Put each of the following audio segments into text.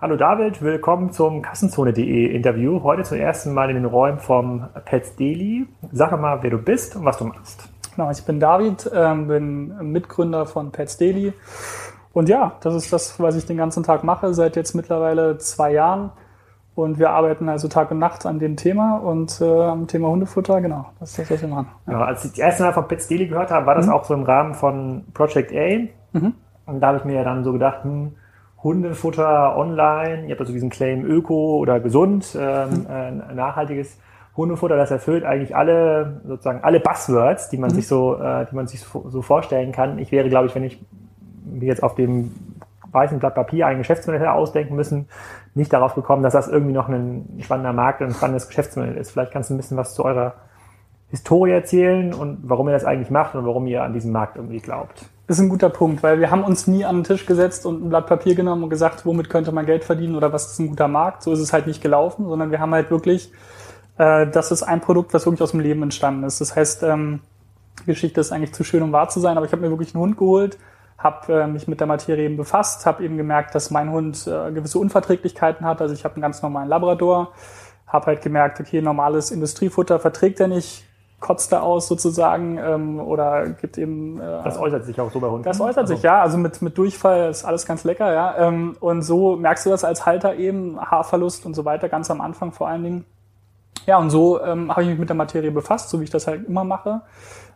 Hallo David, willkommen zum Kassenzone.de Interview. Heute zum ersten Mal in den Räumen vom Pets Daily. Sag doch mal, wer du bist und was du machst. Genau, ich bin David, ähm, bin Mitgründer von Pets Daily. Und ja, das ist das, was ich den ganzen Tag mache, seit jetzt mittlerweile zwei Jahren. Und wir arbeiten also Tag und Nacht an dem Thema und äh, am Thema Hundefutter, genau, das ist das, was wir machen. Ja. Ja, als ich das erste Mal von Pets Daily gehört habe, war das mhm. auch so im Rahmen von Project A. Mhm. Und da habe ich mir ja dann so gedacht, hm, Hundefutter online, ihr habt also diesen Claim Öko oder gesund, ähm, mhm. äh, nachhaltiges Hundefutter, das erfüllt eigentlich alle, sozusagen alle Buzzwords, die man mhm. sich so, äh, die man sich so, so vorstellen kann. Ich wäre, glaube ich, wenn ich mir jetzt auf dem weißen Blatt Papier ein Geschäftsmodell ausdenken müssen, nicht darauf gekommen, dass das irgendwie noch ein spannender Markt und ein spannendes Geschäftsmodell ist. Vielleicht kannst du ein bisschen was zu eurer Historie erzählen und warum ihr das eigentlich macht und warum ihr an diesen Markt irgendwie glaubt. Ist ein guter Punkt, weil wir haben uns nie an den Tisch gesetzt und ein Blatt Papier genommen und gesagt, womit könnte man Geld verdienen oder was ist ein guter Markt. So ist es halt nicht gelaufen, sondern wir haben halt wirklich, äh, das ist ein Produkt, was wirklich aus dem Leben entstanden ist. Das heißt, ähm, Geschichte ist eigentlich zu schön, um wahr zu sein, aber ich habe mir wirklich einen Hund geholt, habe äh, mich mit der Materie eben befasst, habe eben gemerkt, dass mein Hund äh, gewisse Unverträglichkeiten hat. Also ich habe einen ganz normalen Labrador, habe halt gemerkt, okay, normales Industriefutter verträgt er nicht, kotzt er aus sozusagen ähm, oder gibt eben. Äh, das äußert sich auch so bei Hunden. Das äußert also. sich ja, also mit mit Durchfall ist alles ganz lecker, ja. Ähm, und so merkst du das als Halter eben Haarverlust und so weiter ganz am Anfang vor allen Dingen. Ja und so ähm, habe ich mich mit der Materie befasst, so wie ich das halt immer mache.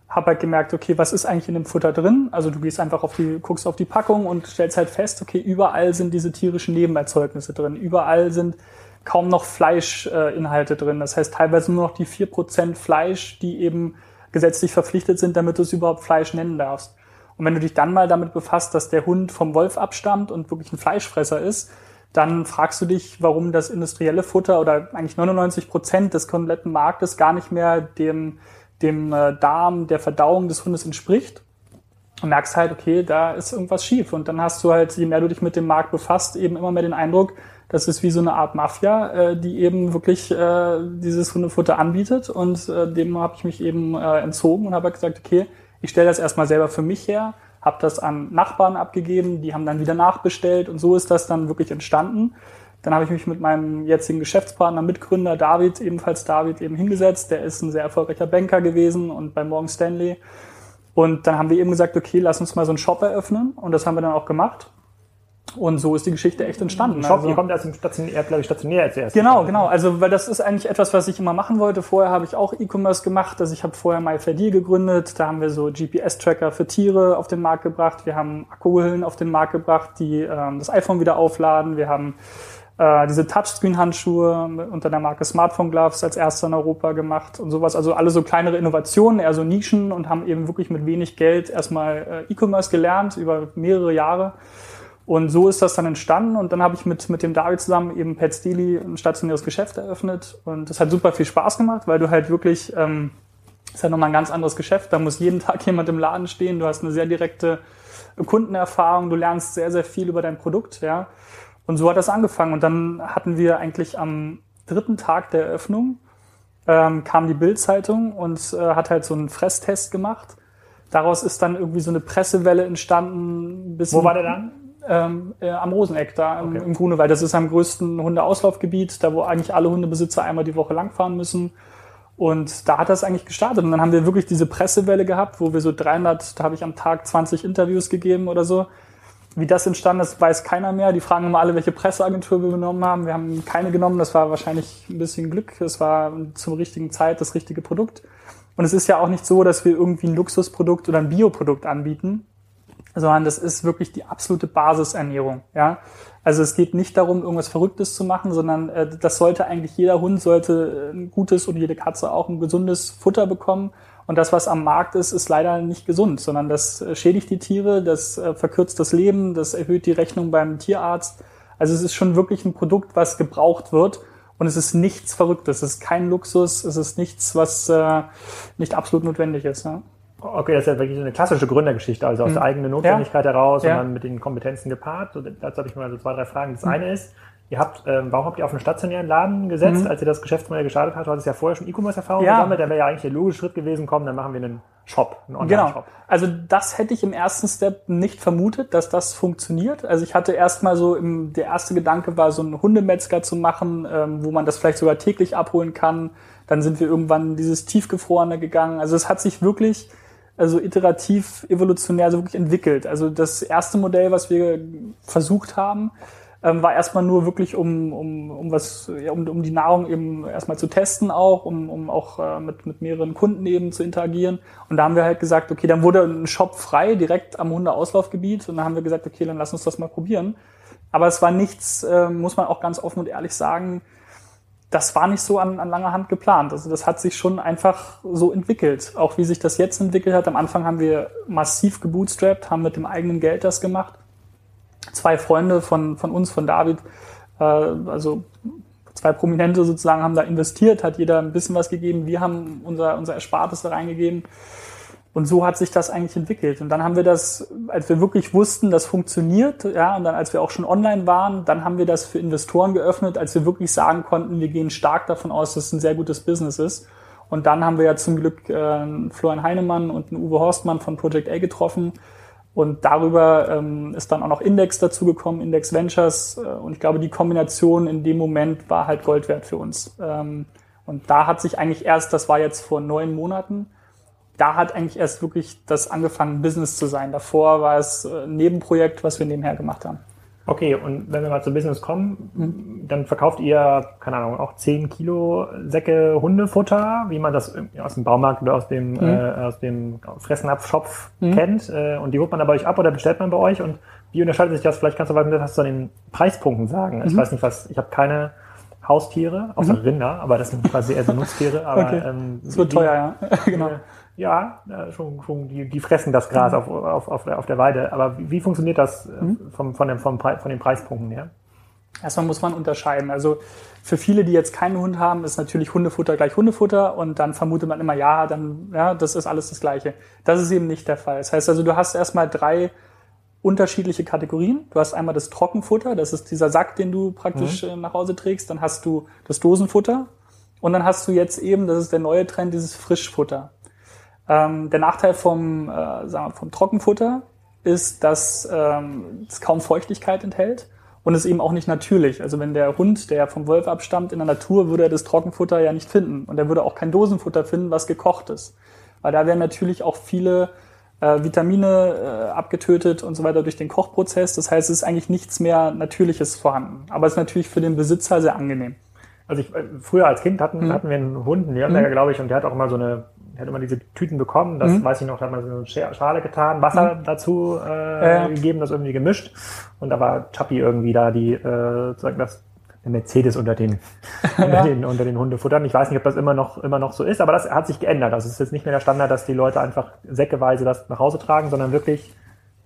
Habe halt gemerkt, okay, was ist eigentlich in dem Futter drin? Also du gehst einfach auf die, guckst auf die Packung und stellst halt fest, okay, überall sind diese tierischen Nebenerzeugnisse drin. Überall sind kaum noch Fleischinhalte äh, drin. Das heißt teilweise nur noch die vier Prozent Fleisch, die eben gesetzlich verpflichtet sind, damit du es überhaupt Fleisch nennen darfst. Und wenn du dich dann mal damit befasst, dass der Hund vom Wolf abstammt und wirklich ein Fleischfresser ist, dann fragst du dich, warum das industrielle Futter oder eigentlich 99 Prozent des kompletten Marktes gar nicht mehr dem, dem äh, Darm der Verdauung des Hundes entspricht. Und merkst halt, okay, da ist irgendwas schief. Und dann hast du halt, je mehr du dich mit dem Markt befasst, eben immer mehr den Eindruck, das ist wie so eine Art Mafia, äh, die eben wirklich äh, dieses Hundefutter anbietet. Und äh, dem habe ich mich eben äh, entzogen und habe halt gesagt, okay, ich stelle das erstmal selber für mich her, habe das an Nachbarn abgegeben, die haben dann wieder nachbestellt und so ist das dann wirklich entstanden. Dann habe ich mich mit meinem jetzigen Geschäftspartner, Mitgründer David, ebenfalls David, eben hingesetzt. Der ist ein sehr erfolgreicher Banker gewesen und bei Morgan Stanley. Und dann haben wir eben gesagt, okay, lass uns mal so einen Shop eröffnen. Und das haben wir dann auch gemacht. Und so ist die Geschichte echt entstanden. Shop, also, ihr kommt aus dem stationär, glaube ich, stationär zuerst. Genau, genau. Also, weil das ist eigentlich etwas, was ich immer machen wollte. Vorher habe ich auch E-Commerce gemacht. Also, ich habe vorher MyFairDeal gegründet. Da haben wir so GPS-Tracker für Tiere auf den Markt gebracht. Wir haben Akkuhüllen auf den Markt gebracht, die ähm, das iPhone wieder aufladen. Wir haben äh, diese Touchscreen-Handschuhe unter der Marke Smartphone Gloves als erster in Europa gemacht und sowas. Also alle so kleinere Innovationen, eher so Nischen und haben eben wirklich mit wenig Geld erstmal äh, E-Commerce gelernt über mehrere Jahre. Und so ist das dann entstanden und dann habe ich mit, mit dem David zusammen eben Pet Steely ein stationäres Geschäft eröffnet und das hat super viel Spaß gemacht, weil du halt wirklich, ähm, das ist halt nochmal ein ganz anderes Geschäft, da muss jeden Tag jemand im Laden stehen, du hast eine sehr direkte Kundenerfahrung, du lernst sehr, sehr viel über dein Produkt, ja. Und so hat das angefangen und dann hatten wir eigentlich am dritten Tag der Eröffnung ähm, kam die Bildzeitung und äh, hat halt so einen Fresstest gemacht. Daraus ist dann irgendwie so eine Pressewelle entstanden. Wo war der dann? Ähm, äh, am Roseneck, da im, okay. im Grunewald. Das ist am größten Hundeauslaufgebiet, da wo eigentlich alle Hundebesitzer einmal die Woche langfahren müssen. Und da hat das eigentlich gestartet. Und dann haben wir wirklich diese Pressewelle gehabt, wo wir so 300, da habe ich am Tag 20 Interviews gegeben oder so. Wie das entstanden ist, weiß keiner mehr. Die fragen immer alle, welche Presseagentur wir genommen haben. Wir haben keine genommen. Das war wahrscheinlich ein bisschen Glück. Es war zur richtigen Zeit das richtige Produkt. Und es ist ja auch nicht so, dass wir irgendwie ein Luxusprodukt oder ein Bioprodukt anbieten, sondern das ist wirklich die absolute Basisernährung. Ja? Also es geht nicht darum, irgendwas Verrücktes zu machen, sondern äh, das sollte eigentlich jeder Hund sollte ein gutes und jede Katze auch ein gesundes Futter bekommen. Und das, was am Markt ist, ist leider nicht gesund, sondern das äh, schädigt die Tiere, das äh, verkürzt das Leben, das erhöht die Rechnung beim Tierarzt. Also es ist schon wirklich ein Produkt, was gebraucht wird. Und es ist nichts Verrücktes, es ist kein Luxus, es ist nichts, was äh, nicht absolut notwendig ist. Ja? Okay, das ist ja wirklich eine klassische Gründergeschichte, also aus mhm. der eigenen Notwendigkeit ja. heraus ja. und dann mit den Kompetenzen gepaart. dazu habe ich mal so zwei, drei Fragen. Das mhm. eine ist, ihr habt, ähm, warum habt ihr auf einen stationären Laden gesetzt, mhm. als ihr das Geschäftsmodell gestartet habt? Du hattest ja vorher schon E-Commerce-Erfahrung ja. gesammelt, dann wäre ja eigentlich der logische Schritt gewesen, komm, dann machen wir einen Shop, ein Online-Shop. Genau. Also das hätte ich im ersten Step nicht vermutet, dass das funktioniert. Also ich hatte erstmal so, im, der erste Gedanke war, so einen Hundemetzger zu machen, ähm, wo man das vielleicht sogar täglich abholen kann. Dann sind wir irgendwann dieses Tiefgefrorene gegangen. Also es hat sich wirklich also iterativ, evolutionär so wirklich entwickelt. Also das erste Modell, was wir versucht haben, ähm, war erstmal nur wirklich, um, um, um was, ja, um, um die Nahrung eben erstmal zu testen auch, um, um auch äh, mit, mit mehreren Kunden eben zu interagieren. Und da haben wir halt gesagt, okay, dann wurde ein Shop frei, direkt am Hundeauslaufgebiet. Und dann haben wir gesagt, okay, dann lass uns das mal probieren. Aber es war nichts, äh, muss man auch ganz offen und ehrlich sagen, das war nicht so an, an langer Hand geplant. Also das hat sich schon einfach so entwickelt. Auch wie sich das jetzt entwickelt hat. Am Anfang haben wir massiv gebootstrapped, haben mit dem eigenen Geld das gemacht zwei Freunde von, von uns, von David, äh, also zwei Prominente sozusagen haben da investiert, hat jeder ein bisschen was gegeben. Wir haben unser, unser Erspartes da reingegeben. Und so hat sich das eigentlich entwickelt. Und dann haben wir das, als wir wirklich wussten, das funktioniert, ja, und dann als wir auch schon online waren, dann haben wir das für Investoren geöffnet, als wir wirklich sagen konnten, wir gehen stark davon aus, dass es ein sehr gutes Business ist. Und dann haben wir ja zum Glück äh, Florian Heinemann und einen Uwe Horstmann von Project A getroffen, und darüber ähm, ist dann auch noch Index dazugekommen, Index Ventures. Äh, und ich glaube, die Kombination in dem Moment war halt Gold wert für uns. Ähm, und da hat sich eigentlich erst, das war jetzt vor neun Monaten, da hat eigentlich erst wirklich das angefangen, Business zu sein. Davor war es äh, ein Nebenprojekt, was wir nebenher gemacht haben. Okay, und wenn wir mal zum Business kommen, mhm. dann verkauft ihr, keine Ahnung, auch 10 Kilo Säcke Hundefutter, wie man das aus dem Baumarkt oder aus dem, mhm. äh, aus dem Fressnapfschopf mhm. kennt. Äh, und die holt man dann bei euch ab oder bestellt man bei euch. Und wie unterscheidet sich das? Vielleicht kannst du was zu den Preispunkten sagen. Ich mhm. weiß nicht, was, ich habe keine Haustiere, außer mhm. Rinder, aber das sind quasi eher so Nutztiere. Aber, okay. ähm, das wird teuer, ja. genau. Ja, schon, schon die, die fressen das Gras mhm. auf, auf, auf, der, auf der Weide. Aber wie, wie funktioniert das äh, mhm. vom, von, dem, vom von den Preispunkten her? Erstmal muss man unterscheiden. Also für viele, die jetzt keinen Hund haben, ist natürlich Hundefutter gleich Hundefutter und dann vermutet man immer, ja, dann, ja, das ist alles das Gleiche. Das ist eben nicht der Fall. Das heißt also, du hast erstmal drei unterschiedliche Kategorien. Du hast einmal das Trockenfutter, das ist dieser Sack, den du praktisch mhm. Äh, nach Hause trägst. Dann hast du das Dosenfutter und dann hast du jetzt eben, das ist der neue Trend, dieses Frischfutter. Ähm, der Nachteil vom, äh, sagen wir, vom Trockenfutter ist, dass ähm, es kaum Feuchtigkeit enthält und es eben auch nicht natürlich. Also wenn der Hund, der vom Wolf abstammt, in der Natur, würde er das Trockenfutter ja nicht finden und er würde auch kein Dosenfutter finden, was gekocht ist. Weil da werden natürlich auch viele äh, Vitamine äh, abgetötet und so weiter durch den Kochprozess. Das heißt, es ist eigentlich nichts mehr Natürliches vorhanden. Aber es ist natürlich für den Besitzer sehr angenehm. Also ich, äh, früher als Kind hatten, mhm. hatten wir einen Hund, einen Nürnberger, mhm. glaube ich, und der hat auch immer so eine hat immer diese Tüten bekommen, das mhm. weiß ich noch, da hat man so eine Schale getan, Wasser mhm. dazu äh, ja. gegeben, das irgendwie gemischt. Und da war Chappi irgendwie da, die äh, sagen das eine Mercedes unter den, ja. unter den, unter den Hundefuttern. Ich weiß nicht, ob das immer noch, immer noch so ist, aber das hat sich geändert. Also es ist jetzt nicht mehr der Standard, dass die Leute einfach säckeweise das nach Hause tragen, sondern wirklich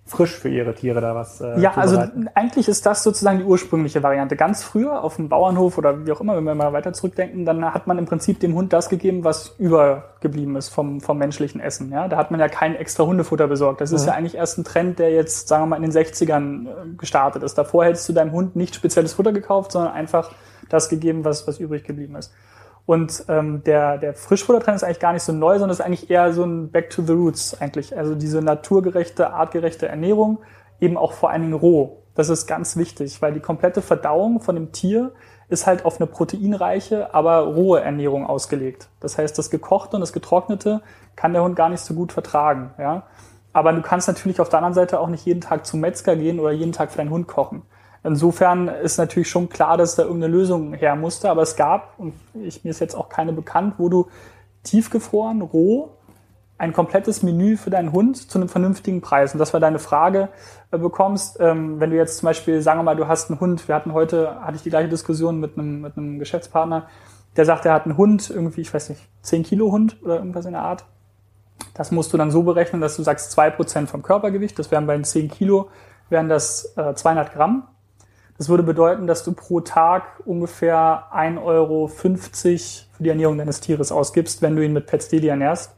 frisch für ihre Tiere da was. Äh, ja, also eigentlich ist das sozusagen die ursprüngliche Variante. Ganz früher auf dem Bauernhof oder wie auch immer, wenn wir mal weiter zurückdenken, dann hat man im Prinzip dem Hund das gegeben, was übergeblieben ist vom, vom menschlichen Essen. Ja, da hat man ja kein extra Hundefutter besorgt. Das mhm. ist ja eigentlich erst ein Trend, der jetzt, sagen wir mal, in den 60ern äh, gestartet ist. Davor hättest du deinem Hund nicht spezielles Futter gekauft, sondern einfach das gegeben, was, was übrig geblieben ist. Und ähm, der, der Frischfuttertrend ist eigentlich gar nicht so neu, sondern ist eigentlich eher so ein Back to the Roots eigentlich. Also diese naturgerechte, artgerechte Ernährung, eben auch vor allen Dingen roh. Das ist ganz wichtig, weil die komplette Verdauung von dem Tier ist halt auf eine proteinreiche, aber rohe Ernährung ausgelegt. Das heißt, das Gekochte und das Getrocknete kann der Hund gar nicht so gut vertragen. Ja? Aber du kannst natürlich auf der anderen Seite auch nicht jeden Tag zum Metzger gehen oder jeden Tag für deinen Hund kochen. Insofern ist natürlich schon klar, dass da irgendeine Lösung her musste, aber es gab, und ich, mir ist jetzt auch keine bekannt, wo du tiefgefroren, roh, ein komplettes Menü für deinen Hund zu einem vernünftigen Preis. Und das war deine Frage äh, bekommst, ähm, wenn du jetzt zum Beispiel, sagen wir mal, du hast einen Hund, wir hatten heute, hatte ich die gleiche Diskussion mit einem, mit einem Geschäftspartner, der sagt, er hat einen Hund, irgendwie, ich weiß nicht, 10 Kilo Hund oder irgendwas in der Art. Das musst du dann so berechnen, dass du sagst, zwei Prozent vom Körpergewicht, das wären bei den 10 Kilo, wären das äh, 200 Gramm. Das würde bedeuten, dass du pro Tag ungefähr 1,50 Euro für die Ernährung deines Tieres ausgibst, wenn du ihn mit Pets Daily ernährst.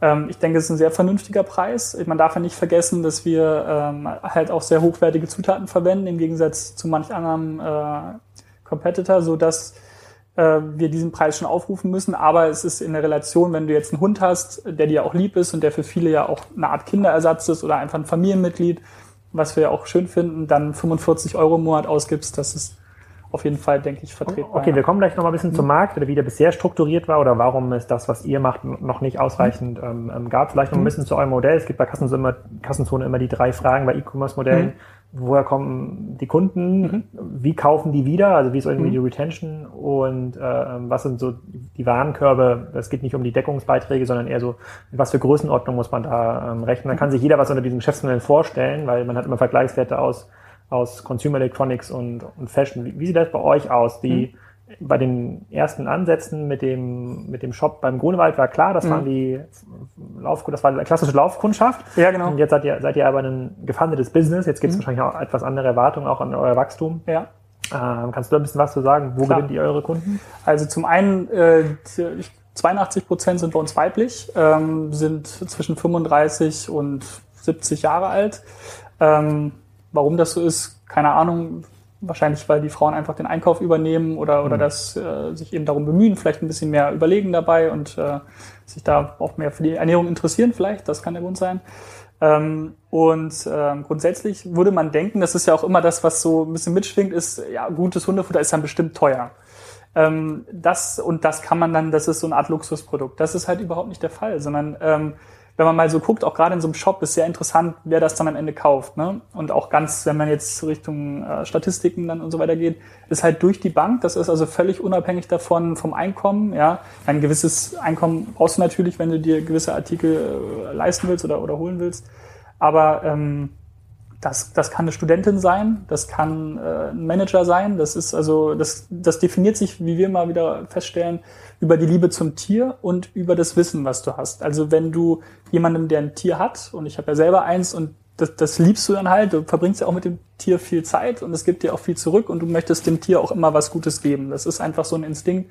Ähm, ich denke, es ist ein sehr vernünftiger Preis. Man darf ja nicht vergessen, dass wir ähm, halt auch sehr hochwertige Zutaten verwenden, im Gegensatz zu manch anderem äh, Competitor, so dass äh, wir diesen Preis schon aufrufen müssen. Aber es ist in der Relation, wenn du jetzt einen Hund hast, der dir auch lieb ist und der für viele ja auch eine Art Kinderersatz ist oder einfach ein Familienmitglied, was wir auch schön finden, dann 45 Euro im Monat ausgibst, das ist auf jeden Fall, denke ich, vertretbar. Okay, wir kommen gleich noch mal ein bisschen mhm. zum Markt, oder wie der bisher strukturiert war oder warum es das, was ihr macht, noch nicht ausreichend mhm. ähm, gab. Vielleicht noch ein mhm. bisschen zu eurem Modell. Es gibt bei Kassenzone immer, Kassenzone immer die drei Fragen bei E-Commerce-Modellen. Mhm. Woher kommen die Kunden? Mhm. Wie kaufen die wieder? Also wie ist irgendwie mhm. die Retention? Und äh, was sind so die Warenkörbe? Es geht nicht um die Deckungsbeiträge, sondern eher so, was für Größenordnung muss man da ähm, rechnen? Dann kann sich jeder was unter diesem Geschäftsmodell vorstellen, weil man hat immer Vergleichswerte aus aus Consumer Electronics und, und Fashion. Wie, wie sieht das bei euch aus? Die, mhm. Bei den ersten Ansätzen mit dem, mit dem Shop beim Grunewald war klar, das mhm. waren die Lauf, das war klassische Laufkundschaft. Ja, genau. Und jetzt seid ihr, seid ihr aber ein gefundetes Business. Jetzt gibt es mhm. wahrscheinlich auch etwas andere Erwartungen auch an euer Wachstum. Ja. Ähm, kannst du ein bisschen was zu sagen? Wo Klar. gewinnt ihr eure Kunden? Also zum einen, äh, 82 Prozent sind bei uns weiblich, ähm, sind zwischen 35 und 70 Jahre alt. Ähm, Warum das so ist, keine Ahnung. Wahrscheinlich, weil die Frauen einfach den Einkauf übernehmen oder, oder mhm. das äh, sich eben darum bemühen, vielleicht ein bisschen mehr überlegen dabei und äh, sich da auch mehr für die Ernährung interessieren, vielleicht, das kann der Grund sein. Ähm, und ähm, grundsätzlich würde man denken, das ist ja auch immer das, was so ein bisschen mitschwingt, ist, ja, gutes Hundefutter ist dann bestimmt teuer. Ähm, das und das kann man dann, das ist so eine Art Luxusprodukt. Das ist halt überhaupt nicht der Fall, sondern ähm, wenn man mal so guckt, auch gerade in so einem Shop ist sehr interessant, wer das dann am Ende kauft. Ne? Und auch ganz, wenn man jetzt Richtung äh, Statistiken dann und so weiter geht, ist halt durch die Bank. Das ist also völlig unabhängig davon vom Einkommen. Ja, ein gewisses Einkommen brauchst du natürlich, wenn du dir gewisse Artikel äh, leisten willst oder oder holen willst. Aber ähm, das, das kann eine Studentin sein, das kann äh, ein Manager sein. Das ist also, das, das definiert sich, wie wir mal wieder feststellen, über die Liebe zum Tier und über das Wissen, was du hast. Also wenn du jemandem, der ein Tier hat, und ich habe ja selber eins und das, das liebst du dann halt, du verbringst ja auch mit dem Tier viel Zeit und es gibt dir auch viel zurück und du möchtest dem Tier auch immer was Gutes geben. Das ist einfach so ein Instinkt,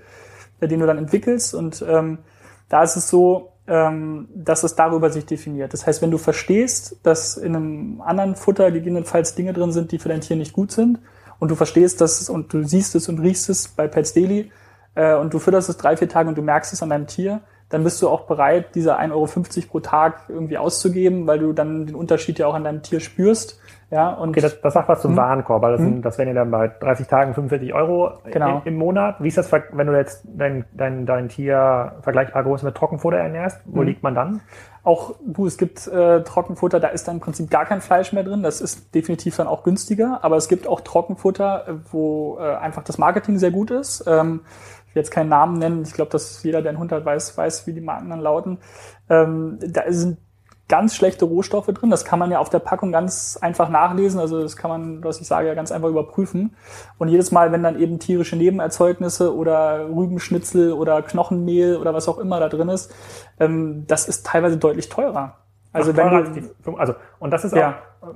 den du dann entwickelst und ähm, da ist es so, dass es darüber sich definiert. Das heißt, wenn du verstehst, dass in einem anderen Futter gegebenenfalls Dinge drin sind, die für dein Tier nicht gut sind, und du verstehst das und du siehst es und riechst es bei Pets Daily äh, und du fütterst es drei, vier Tage und du merkst es an deinem Tier, dann bist du auch bereit, diese 1,50 Euro pro Tag irgendwie auszugeben, weil du dann den Unterschied ja auch an deinem Tier spürst. Ja, und okay, das, das sagt was zum hm? Warenkorb, weil das, hm? das wären ja dann bei 30 Tagen 45 Euro genau. im, im, Monat. Wie ist das, wenn du jetzt dein, dein, dein Tier vergleichbar groß mit Trockenfutter ernährst? Wo hm. liegt man dann? Auch du, es gibt äh, Trockenfutter, da ist dann im Prinzip gar kein Fleisch mehr drin. Das ist definitiv dann auch günstiger. Aber es gibt auch Trockenfutter, äh, wo äh, einfach das Marketing sehr gut ist. Ähm, ich will jetzt keinen Namen nennen. Ich glaube, dass jeder, der einen Hund hat, weiß, weiß, wie die Marken dann lauten. Ähm, da sind ganz schlechte Rohstoffe drin. Das kann man ja auf der Packung ganz einfach nachlesen. Also das kann man, was ich sage, ja ganz einfach überprüfen. Und jedes Mal, wenn dann eben tierische Nebenerzeugnisse oder Rübenschnitzel oder Knochenmehl oder was auch immer da drin ist, ähm, das ist teilweise deutlich teurer. Also Ach, wenn du, die, also und das ist ja. auch,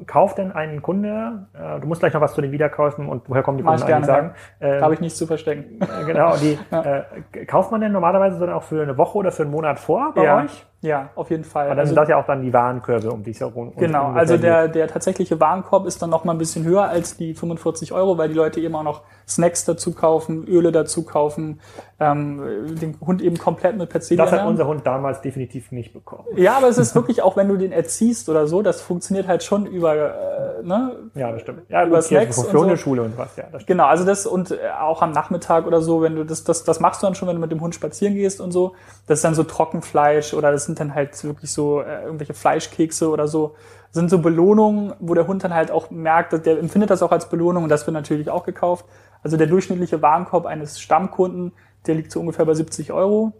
kauft denn ein Kunde, äh, du musst gleich noch was zu den Wiederkäufen und woher kommen die Kunden eigentlich sagen. Da habe ich nichts zu verstecken. Äh, genau, die ja. äh, kauft man denn normalerweise dann auch für eine Woche oder für einen Monat vor bei ja. euch? Ja, auf jeden Fall. Aber dann also, sind das ja auch dann die Warenkörbe, um die es herum Genau, also der, der tatsächliche Warenkorb ist dann noch mal ein bisschen höher als die 45 Euro, weil die Leute eben auch noch Snacks dazu kaufen, Öle dazu kaufen, ähm, den Hund eben komplett mit Perzilien. Das hat unser Hund damals definitiv nicht bekommen. Ja, aber es ist wirklich, auch wenn du den erziehst oder so, das funktioniert halt schon über, äh, ne? Ja, das stimmt. Ja, über Snacks und so. Schule und was, ja. Das genau, also das und äh, auch am Nachmittag oder so, wenn du das, das, das machst du dann schon, wenn du mit dem Hund spazieren gehst und so. Das ist dann so Trockenfleisch oder das sind dann halt wirklich so äh, irgendwelche Fleischkekse oder so, sind so Belohnungen, wo der Hund dann halt auch merkt, dass der empfindet das auch als Belohnung und das wird natürlich auch gekauft. Also der durchschnittliche Warenkorb eines Stammkunden, der liegt so ungefähr bei 70 Euro.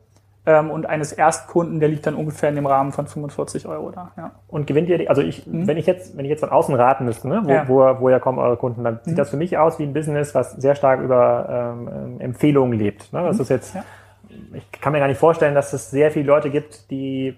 Ähm, und eines Erstkunden, der liegt dann ungefähr in dem Rahmen von 45 Euro da. Ja. Und gewinnt ihr, also ich, mhm. wenn ich jetzt, wenn ich jetzt von außen raten müsste, ne, wo, ja. wo, woher kommen eure Kunden, dann mhm. sieht das für mich aus wie ein Business, was sehr stark über ähm, Empfehlungen lebt. Ne? Das mhm. ist jetzt, ja. ich kann mir gar nicht vorstellen, dass es sehr viele Leute gibt, die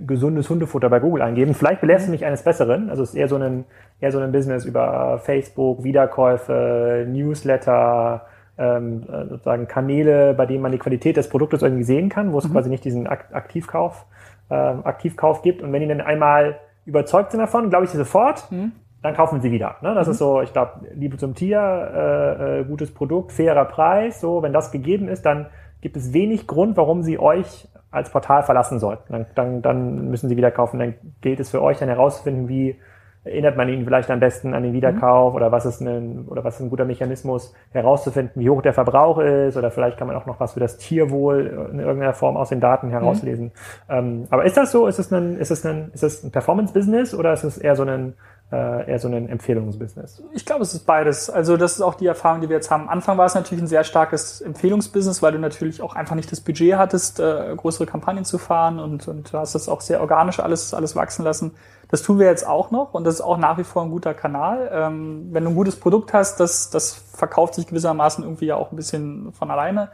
gesundes Hundefutter bei Google eingeben. Vielleicht belässt mhm. mich eines Besseren. Also es ist eher so ein, eher so ein Business über Facebook, Wiederkäufe, Newsletter, ähm, äh, sozusagen Kanäle, bei denen man die Qualität des Produktes irgendwie sehen kann, wo es mhm. quasi nicht diesen Aktivkauf, ähm, Aktivkauf gibt. Und wenn die dann einmal überzeugt sind davon, glaube ich sie sofort. Mhm. dann kaufen sie wieder. Ne? Das mhm. ist so, ich glaube, Liebe zum Tier, äh, äh, gutes Produkt, fairer Preis. So, wenn das gegeben ist, dann gibt es wenig Grund, warum sie euch als Portal verlassen sollten. Dann, dann, dann müssen sie wieder kaufen. Dann gilt es für euch dann herauszufinden, wie erinnert man ihn vielleicht am besten an den Wiederkauf mhm. oder was ist ein oder was ist ein guter Mechanismus herauszufinden, wie hoch der Verbrauch ist oder vielleicht kann man auch noch was für das Tierwohl in irgendeiner Form aus den Daten herauslesen. Mhm. Ähm, aber ist das so? Ist es ein ist es ein ist es ein Performance Business oder ist es eher so ein äh, eher so ein Empfehlungsbusiness? Ich glaube, es ist beides. Also das ist auch die Erfahrung, die wir jetzt haben. Am Anfang war es natürlich ein sehr starkes Empfehlungsbusiness, weil du natürlich auch einfach nicht das Budget hattest, äh, größere Kampagnen zu fahren und, und du hast das auch sehr organisch alles, alles wachsen lassen. Das tun wir jetzt auch noch und das ist auch nach wie vor ein guter Kanal. Ähm, wenn du ein gutes Produkt hast, das, das verkauft sich gewissermaßen irgendwie ja auch ein bisschen von alleine.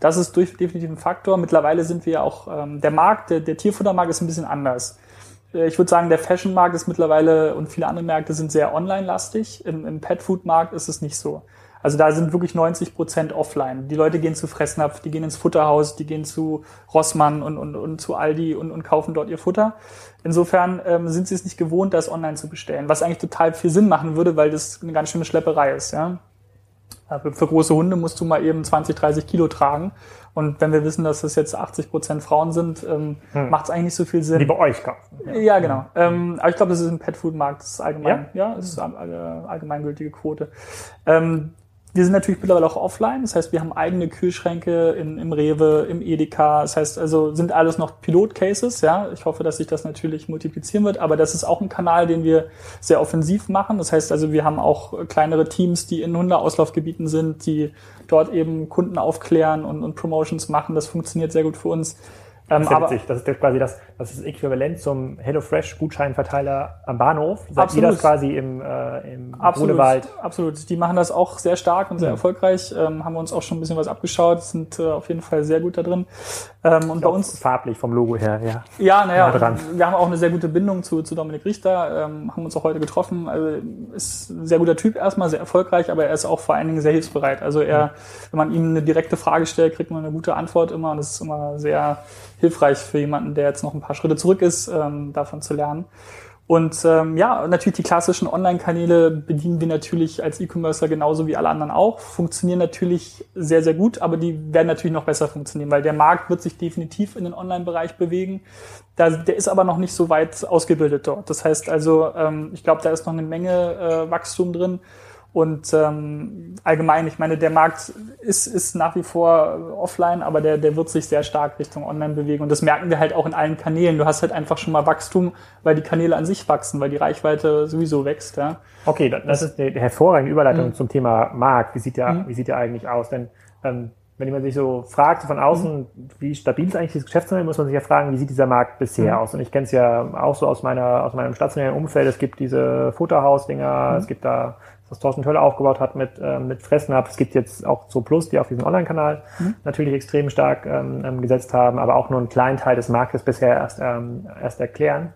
Das ist durch, definitiv ein Faktor. Mittlerweile sind wir ja auch, ähm, der Markt, der, der Tierfuttermarkt ist ein bisschen anders. Äh, ich würde sagen, der Fashion-Markt ist mittlerweile und viele andere Märkte sind sehr online-lastig. Im, im Pet-Food-Markt ist es nicht so. Also da sind wirklich 90 Prozent offline. Die Leute gehen zu Fressnapf, die gehen ins Futterhaus, die gehen zu Rossmann und, und, und zu Aldi und, und kaufen dort ihr Futter. Insofern ähm, sind sie es nicht gewohnt, das online zu bestellen, was eigentlich total viel Sinn machen würde, weil das eine ganz schöne Schlepperei ist. Ja? Für große Hunde musst du mal eben 20, 30 Kilo tragen. Und wenn wir wissen, dass das jetzt 80 Prozent Frauen sind, ähm, hm. macht es eigentlich nicht so viel Sinn. Die bei euch kaufen. Ja, ja genau. Ähm, aber ich glaube, das ist im Pet-Food-Markt, das ist allgemein, ja, ja das ist eine allgemeingültige Quote. Ähm, wir sind natürlich mittlerweile auch offline, das heißt, wir haben eigene Kühlschränke in, im Rewe, im Edeka, das heißt also sind alles noch Pilot-Cases, ja. Ich hoffe, dass sich das natürlich multiplizieren wird, aber das ist auch ein Kanal, den wir sehr offensiv machen. Das heißt also, wir haben auch kleinere Teams, die in Hundeauslaufgebieten sind, die dort eben Kunden aufklären und, und Promotions machen. Das funktioniert sehr gut für uns. Ähm, das ist aber, Das ist quasi das, das ist Äquivalent zum HelloFresh Gutscheinverteiler am Bahnhof. Seid absolut. ihr das quasi im, äh, im absolut, Grunewald? Absolut. Die machen das auch sehr stark und sehr mhm. erfolgreich. Ähm, haben wir uns auch schon ein bisschen was abgeschaut, sind äh, auf jeden Fall sehr gut da drin. Ähm, und bei uns farblich vom Logo her, ja. Ja, naja, wir haben auch eine sehr gute Bindung zu, zu Dominik Richter, ähm, haben uns auch heute getroffen. Also ist ein sehr guter Typ erstmal, sehr erfolgreich, aber er ist auch vor allen Dingen sehr hilfsbereit. Also er, mhm. wenn man ihm eine direkte Frage stellt, kriegt man eine gute Antwort immer und das ist immer sehr hilfreich für jemanden, der jetzt noch ein paar Schritte zurück ist, ähm, davon zu lernen. Und ähm, ja, natürlich die klassischen Online-Kanäle bedienen wir natürlich als E-Commercer genauso wie alle anderen auch. Funktionieren natürlich sehr, sehr gut, aber die werden natürlich noch besser funktionieren, weil der Markt wird sich definitiv in den Online-Bereich bewegen. Da, der ist aber noch nicht so weit ausgebildet dort. Das heißt also, ähm, ich glaube, da ist noch eine Menge äh, Wachstum drin. Und ähm, allgemein, ich meine, der Markt ist, ist nach wie vor offline, aber der, der wird sich sehr stark Richtung Online bewegen. Und das merken wir halt auch in allen Kanälen. Du hast halt einfach schon mal Wachstum, weil die Kanäle an sich wachsen, weil die Reichweite sowieso wächst. Ja. Okay, das ist eine hervorragende Überleitung mhm. zum Thema Markt. Wie sieht der, mhm. wie sieht der eigentlich aus? Denn ähm, wenn man sich so fragt so von außen, mhm. wie stabil ist eigentlich das Geschäftsmodell, muss man sich ja fragen, wie sieht dieser Markt bisher mhm. aus? Und ich kenne es ja auch so aus meiner aus meinem stationären Umfeld. Es gibt diese Futterhaus-Dinger, mhm. es gibt da was Thorsten Tölle aufgebaut hat mit, äh, mit Fressnapf. Es gibt jetzt auch Zo Plus, die auf diesen Online-Kanal mhm. natürlich extrem stark ähm, ähm, gesetzt haben, aber auch nur einen kleinen Teil des Marktes bisher erst, ähm, erst erklären.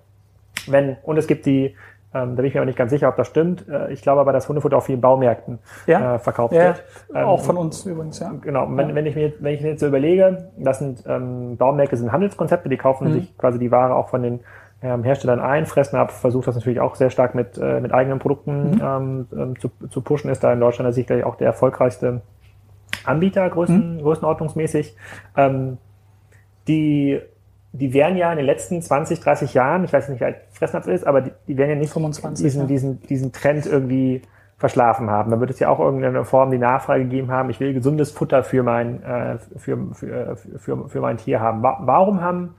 Wenn, und es gibt die, ähm, da bin ich mir aber nicht ganz sicher, ob das stimmt. Äh, ich glaube aber, dass Hundefutter auf vielen Baumärkten ja. äh, verkauft ja. wird. Ähm, auch von uns übrigens, ja. Genau. Wenn, ja. wenn ich mir wenn ich mir jetzt so überlege, das sind ähm, Baumärkte sind Handelskonzepte, die kaufen mhm. sich quasi die Ware auch von den ähm, Herstellern ein. Fressnapf versucht das natürlich auch sehr stark mit, äh, mit eigenen Produkten mhm. ähm, ähm zu, zu pushen, ist da in Deutschland sicherlich auch der erfolgreichste Anbieter, größten, mhm. größenordnungsmäßig. Ähm, die, die werden ja in den letzten 20, 30 Jahren, ich weiß nicht, wie alt Fressnapf ist, aber die, die werden ja nicht 25, diesen, ja. diesen, diesen Trend irgendwie verschlafen haben. Da wird es ja auch irgendeine Form die Nachfrage gegeben haben, ich will gesundes Futter für mein, äh, für, für, für, für mein Tier haben. Warum haben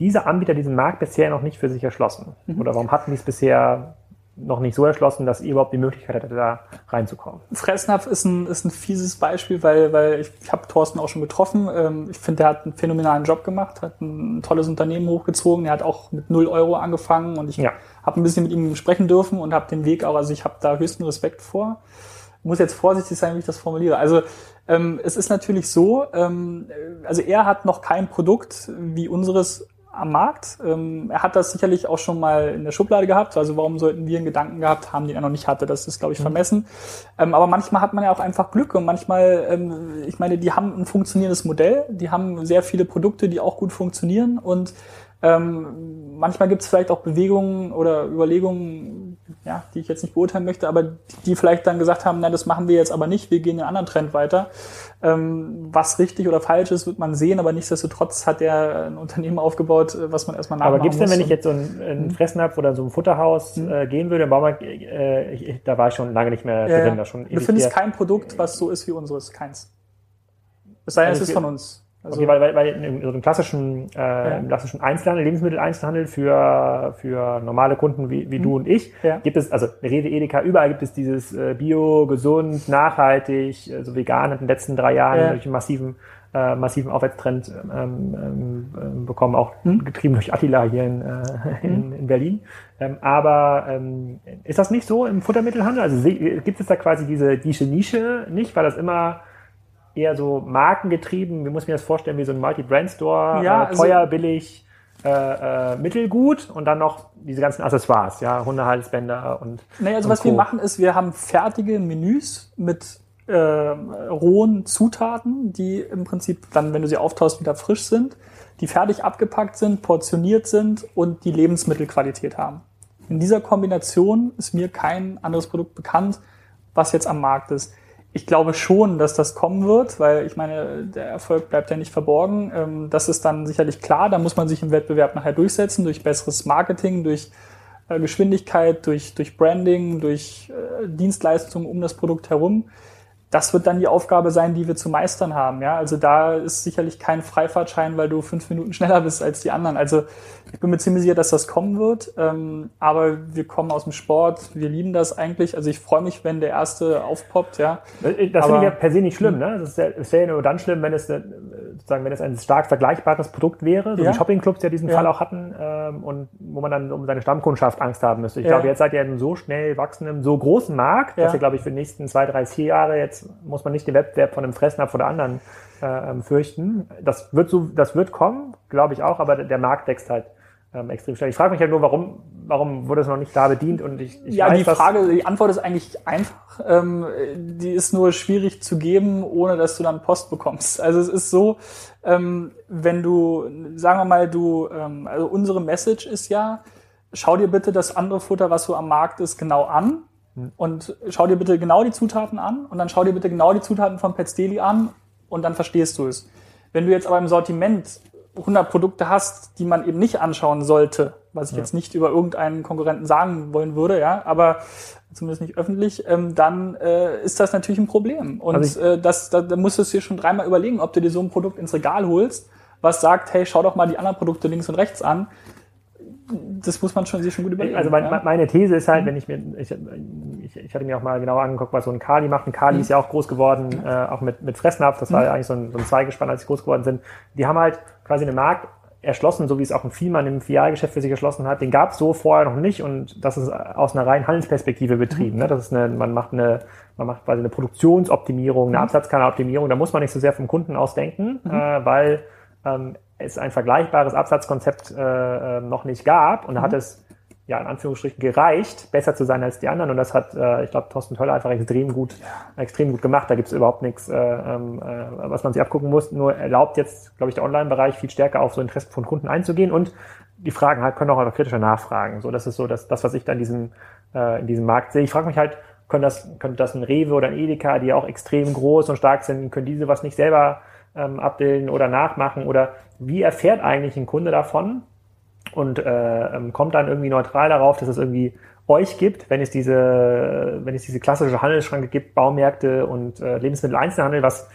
diese Anbieter diesen Markt bisher noch nicht für sich erschlossen? Mhm. Oder warum hatten die es bisher noch nicht so erschlossen, dass ihr überhaupt die Möglichkeit hattet, da reinzukommen? Fressnapf ist ein, ist ein fieses Beispiel, weil, weil ich, ich habe Thorsten auch schon getroffen. Ähm, ich finde, der hat einen phänomenalen Job gemacht, hat ein tolles Unternehmen hochgezogen. Er hat auch mit null Euro angefangen und ich ja. habe ein bisschen mit ihm sprechen dürfen und habe den Weg auch, also ich habe da höchsten Respekt vor. Ich muss jetzt vorsichtig sein, wie ich das formuliere. Also ähm, es ist natürlich so, ähm, also er hat noch kein Produkt wie unseres am Markt. Ähm, er hat das sicherlich auch schon mal in der Schublade gehabt. Also warum sollten wir einen Gedanken gehabt haben, den er noch nicht hatte? Das ist, glaube ich, mhm. vermessen. Ähm, aber manchmal hat man ja auch einfach Glück und manchmal, ähm, ich meine, die haben ein funktionierendes Modell, die haben sehr viele Produkte, die auch gut funktionieren und Ähm, manchmal gibt es vielleicht auch Bewegungen oder Überlegungen, ja, die ich jetzt nicht beurteilen möchte, aber die vielleicht dann gesagt haben, na, das machen wir jetzt aber nicht, wir gehen einen anderen Trend weiter. Ähm, was richtig oder falsch ist, wird man sehen, aber nichtsdestotrotz hat er ein Unternehmen aufgebaut, äh, was man erstmal nachmachen Aber gibt es denn, wenn ich jetzt so ein, ein mhm. Fressnapf oder so ein Futterhaus mhm. äh, gehen würde, im Baumarkt, äh, ich, da war ich schon lange nicht mehr äh, drin. Da schon du findest kein Produkt, was so ist wie unseres, keins. Es sei denn, also es ist von uns. Also okay, weil, weil, weil in so einem klassischen, äh, ja. im klassischen Einzelhandel, Lebensmitteleinzelhandel für, für normale Kunden wie, wie mhm. du und ich, ja. gibt es, also Rewe, Edeka, überall gibt es dieses äh, Bio, gesund, nachhaltig, äh, so also vegan in den letzten drei Jahren ja. durch einen massiven, äh, massiven Aufwärtstrend ähm, ähm, ähm bekommen, auch mhm. getrieben durch Attila hier in, äh, in, mhm. in Berlin. Ähm, aber ähm, ist das nicht so im Futtermittelhandel? Also gibt es da quasi diese, diese Nische nicht, weil das immer eher so markengetrieben. Wie muss ich mir das vorstellen, wie so ein Multi-Brand-Store, ja, äh, also teuer, also, billig, äh, äh, mittelgut und dann noch diese ganzen Accessoires, ja, Hundehalsbänder und. Naja, also und was Co. wir machen ist, wir haben fertige Menüs mit äh, rohen Zutaten, die im Prinzip dann, wenn du sie auftaust, wieder frisch sind, die fertig abgepackt sind, portioniert sind und die Lebensmittelqualität haben. In dieser Kombination ist mir kein anderes Produkt bekannt, was jetzt am Markt ist ich glaube schon, dass das kommen wird, weil ich meine, der Erfolg bleibt ja nicht verborgen. Ähm, das ist dann sicherlich klar. Da muss man sich im Wettbewerb nachher durchsetzen durch besseres Marketing, durch äh, Geschwindigkeit, durch, durch Branding, durch äh, Dienstleistungen um das Produkt herum das wird dann die Aufgabe sein, die wir zu meistern haben. Ja, also da ist sicherlich kein Freifahrtschein, weil du fünf Minuten schneller bist als die anderen. Also ich bin mir ziemlich sicher, dass das kommen wird. Ähm, aber wir kommen aus dem Sport, wir lieben das eigentlich. Also ich freue mich, wenn der erste aufpoppt. Ja, das finde ich ja per se nicht schlimm. Ne, das wäre ja nur dann schlimm, wenn es sozusagen, wenn es ein stark vergleichbares Produkt wäre, so ja. wie Shoppingclubs ja diesen ja. Fall auch hatten ähm, und wo man dann um seine Stammkundschaft Angst haben müsste. Ich ja. glaube, jetzt seid ihr in einem so schnell wachsenden, so großen Markt, dass ihr glaube ich für die nächsten zwei, drei, vier Jahre jetzt muss man nicht den Wettbewerb von einem Fressnapf oder anderen äh, ähm, fürchten. Das wird so, das wird kommen, glaube ich auch, aber der Markt wächst halt ähm, extrem schnell. Ich frage mich halt nur, warum, warum wurde es noch nicht da bedient? Und ich, ich ja, weiß, die Frage, die Antwort ist eigentlich einfach. Ähm, die ist nur schwierig zu geben, ohne dass du dann Post bekommst. Also es ist so, ähm, wenn du, sagen wir mal, du, ähm, also unsere Message ist ja, schau dir bitte das andere Futter, was so am Markt ist, genau an und schau dir bitte genau die Zutaten an und dann schau dir bitte genau die Zutaten von Pets Daily an und dann verstehst du es. Wenn du jetzt aber im Sortiment 100 Produkte hast, die man eben nicht anschauen sollte, was ich ja. jetzt nicht über irgendeinen Konkurrenten sagen wollen würde, ja, aber zumindest nicht öffentlich, ähm, dann äh, ist das natürlich ein Problem. Und also äh, das, da, da musst du es dir schon dreimal überlegen, ob du dir so ein Produkt ins Regal holst, was sagt, hey, schau doch mal die anderen Produkte links und rechts an das muss man schon, sich schon gut überlegen. Also mein, ja? meine These ist halt, mhm. wenn ich mir, ich, ich, ich hatte mir auch mal genauer angeguckt, was so ein Kali macht. Ein Kali mhm. ist ja auch groß geworden, äh, auch mit, mit Fressnapf. Das war ja mhm. eigentlich so ein, so ein Zweigespann, als sie groß geworden sind. Die haben halt quasi einen Markt erschlossen, so wie es auch ein Vielmann im Filialgeschäft für sich erschlossen hat. Den gab es so vorher noch nicht und das ist aus einer reinen Handelsperspektive betrieben. Mhm. Ne? Das ist eine, man macht eine, man macht quasi eine Produktionsoptimierung, eine mhm. Absatzkanaloptimierung. Da muss man nicht so sehr vom Kunden aus denken, mhm. äh, weil ähm, es ein vergleichbares Absatzkonzept äh, äh, noch nicht gab und da hat mhm. es ja in Anführungsstrichen gereicht, besser zu sein als die anderen und das hat, äh, ich glaube, Thorsten Töller einfach extrem gut, ja. extrem gut gemacht. Da gibt es überhaupt nichts, äh, ähm, äh, was man sich abgucken muss. Nur erlaubt jetzt, glaube ich, der Online-Bereich viel stärker auf so Interessen von Kunden einzugehen und die Fragen halt können auch einfach kritischer nachfragen. So, das ist so das, das was ich dann in diesem, äh, in diesem Markt sehe. Ich frage mich halt, können das, könnte das ein Rewe oder ein Edeka, die ja auch extrem groß und stark sind, können diese was nicht selber ähm, abbilden oder nachmachen oder wie erfährt eigentlich ein Kunde davon und äh, ähm, kommt dann irgendwie neutral darauf, dass es irgendwie euch gibt, wenn es diese, wenn es diese klassische Handelsschranke gibt, Baumärkte und äh, Lebensmitteleinzelhandel, was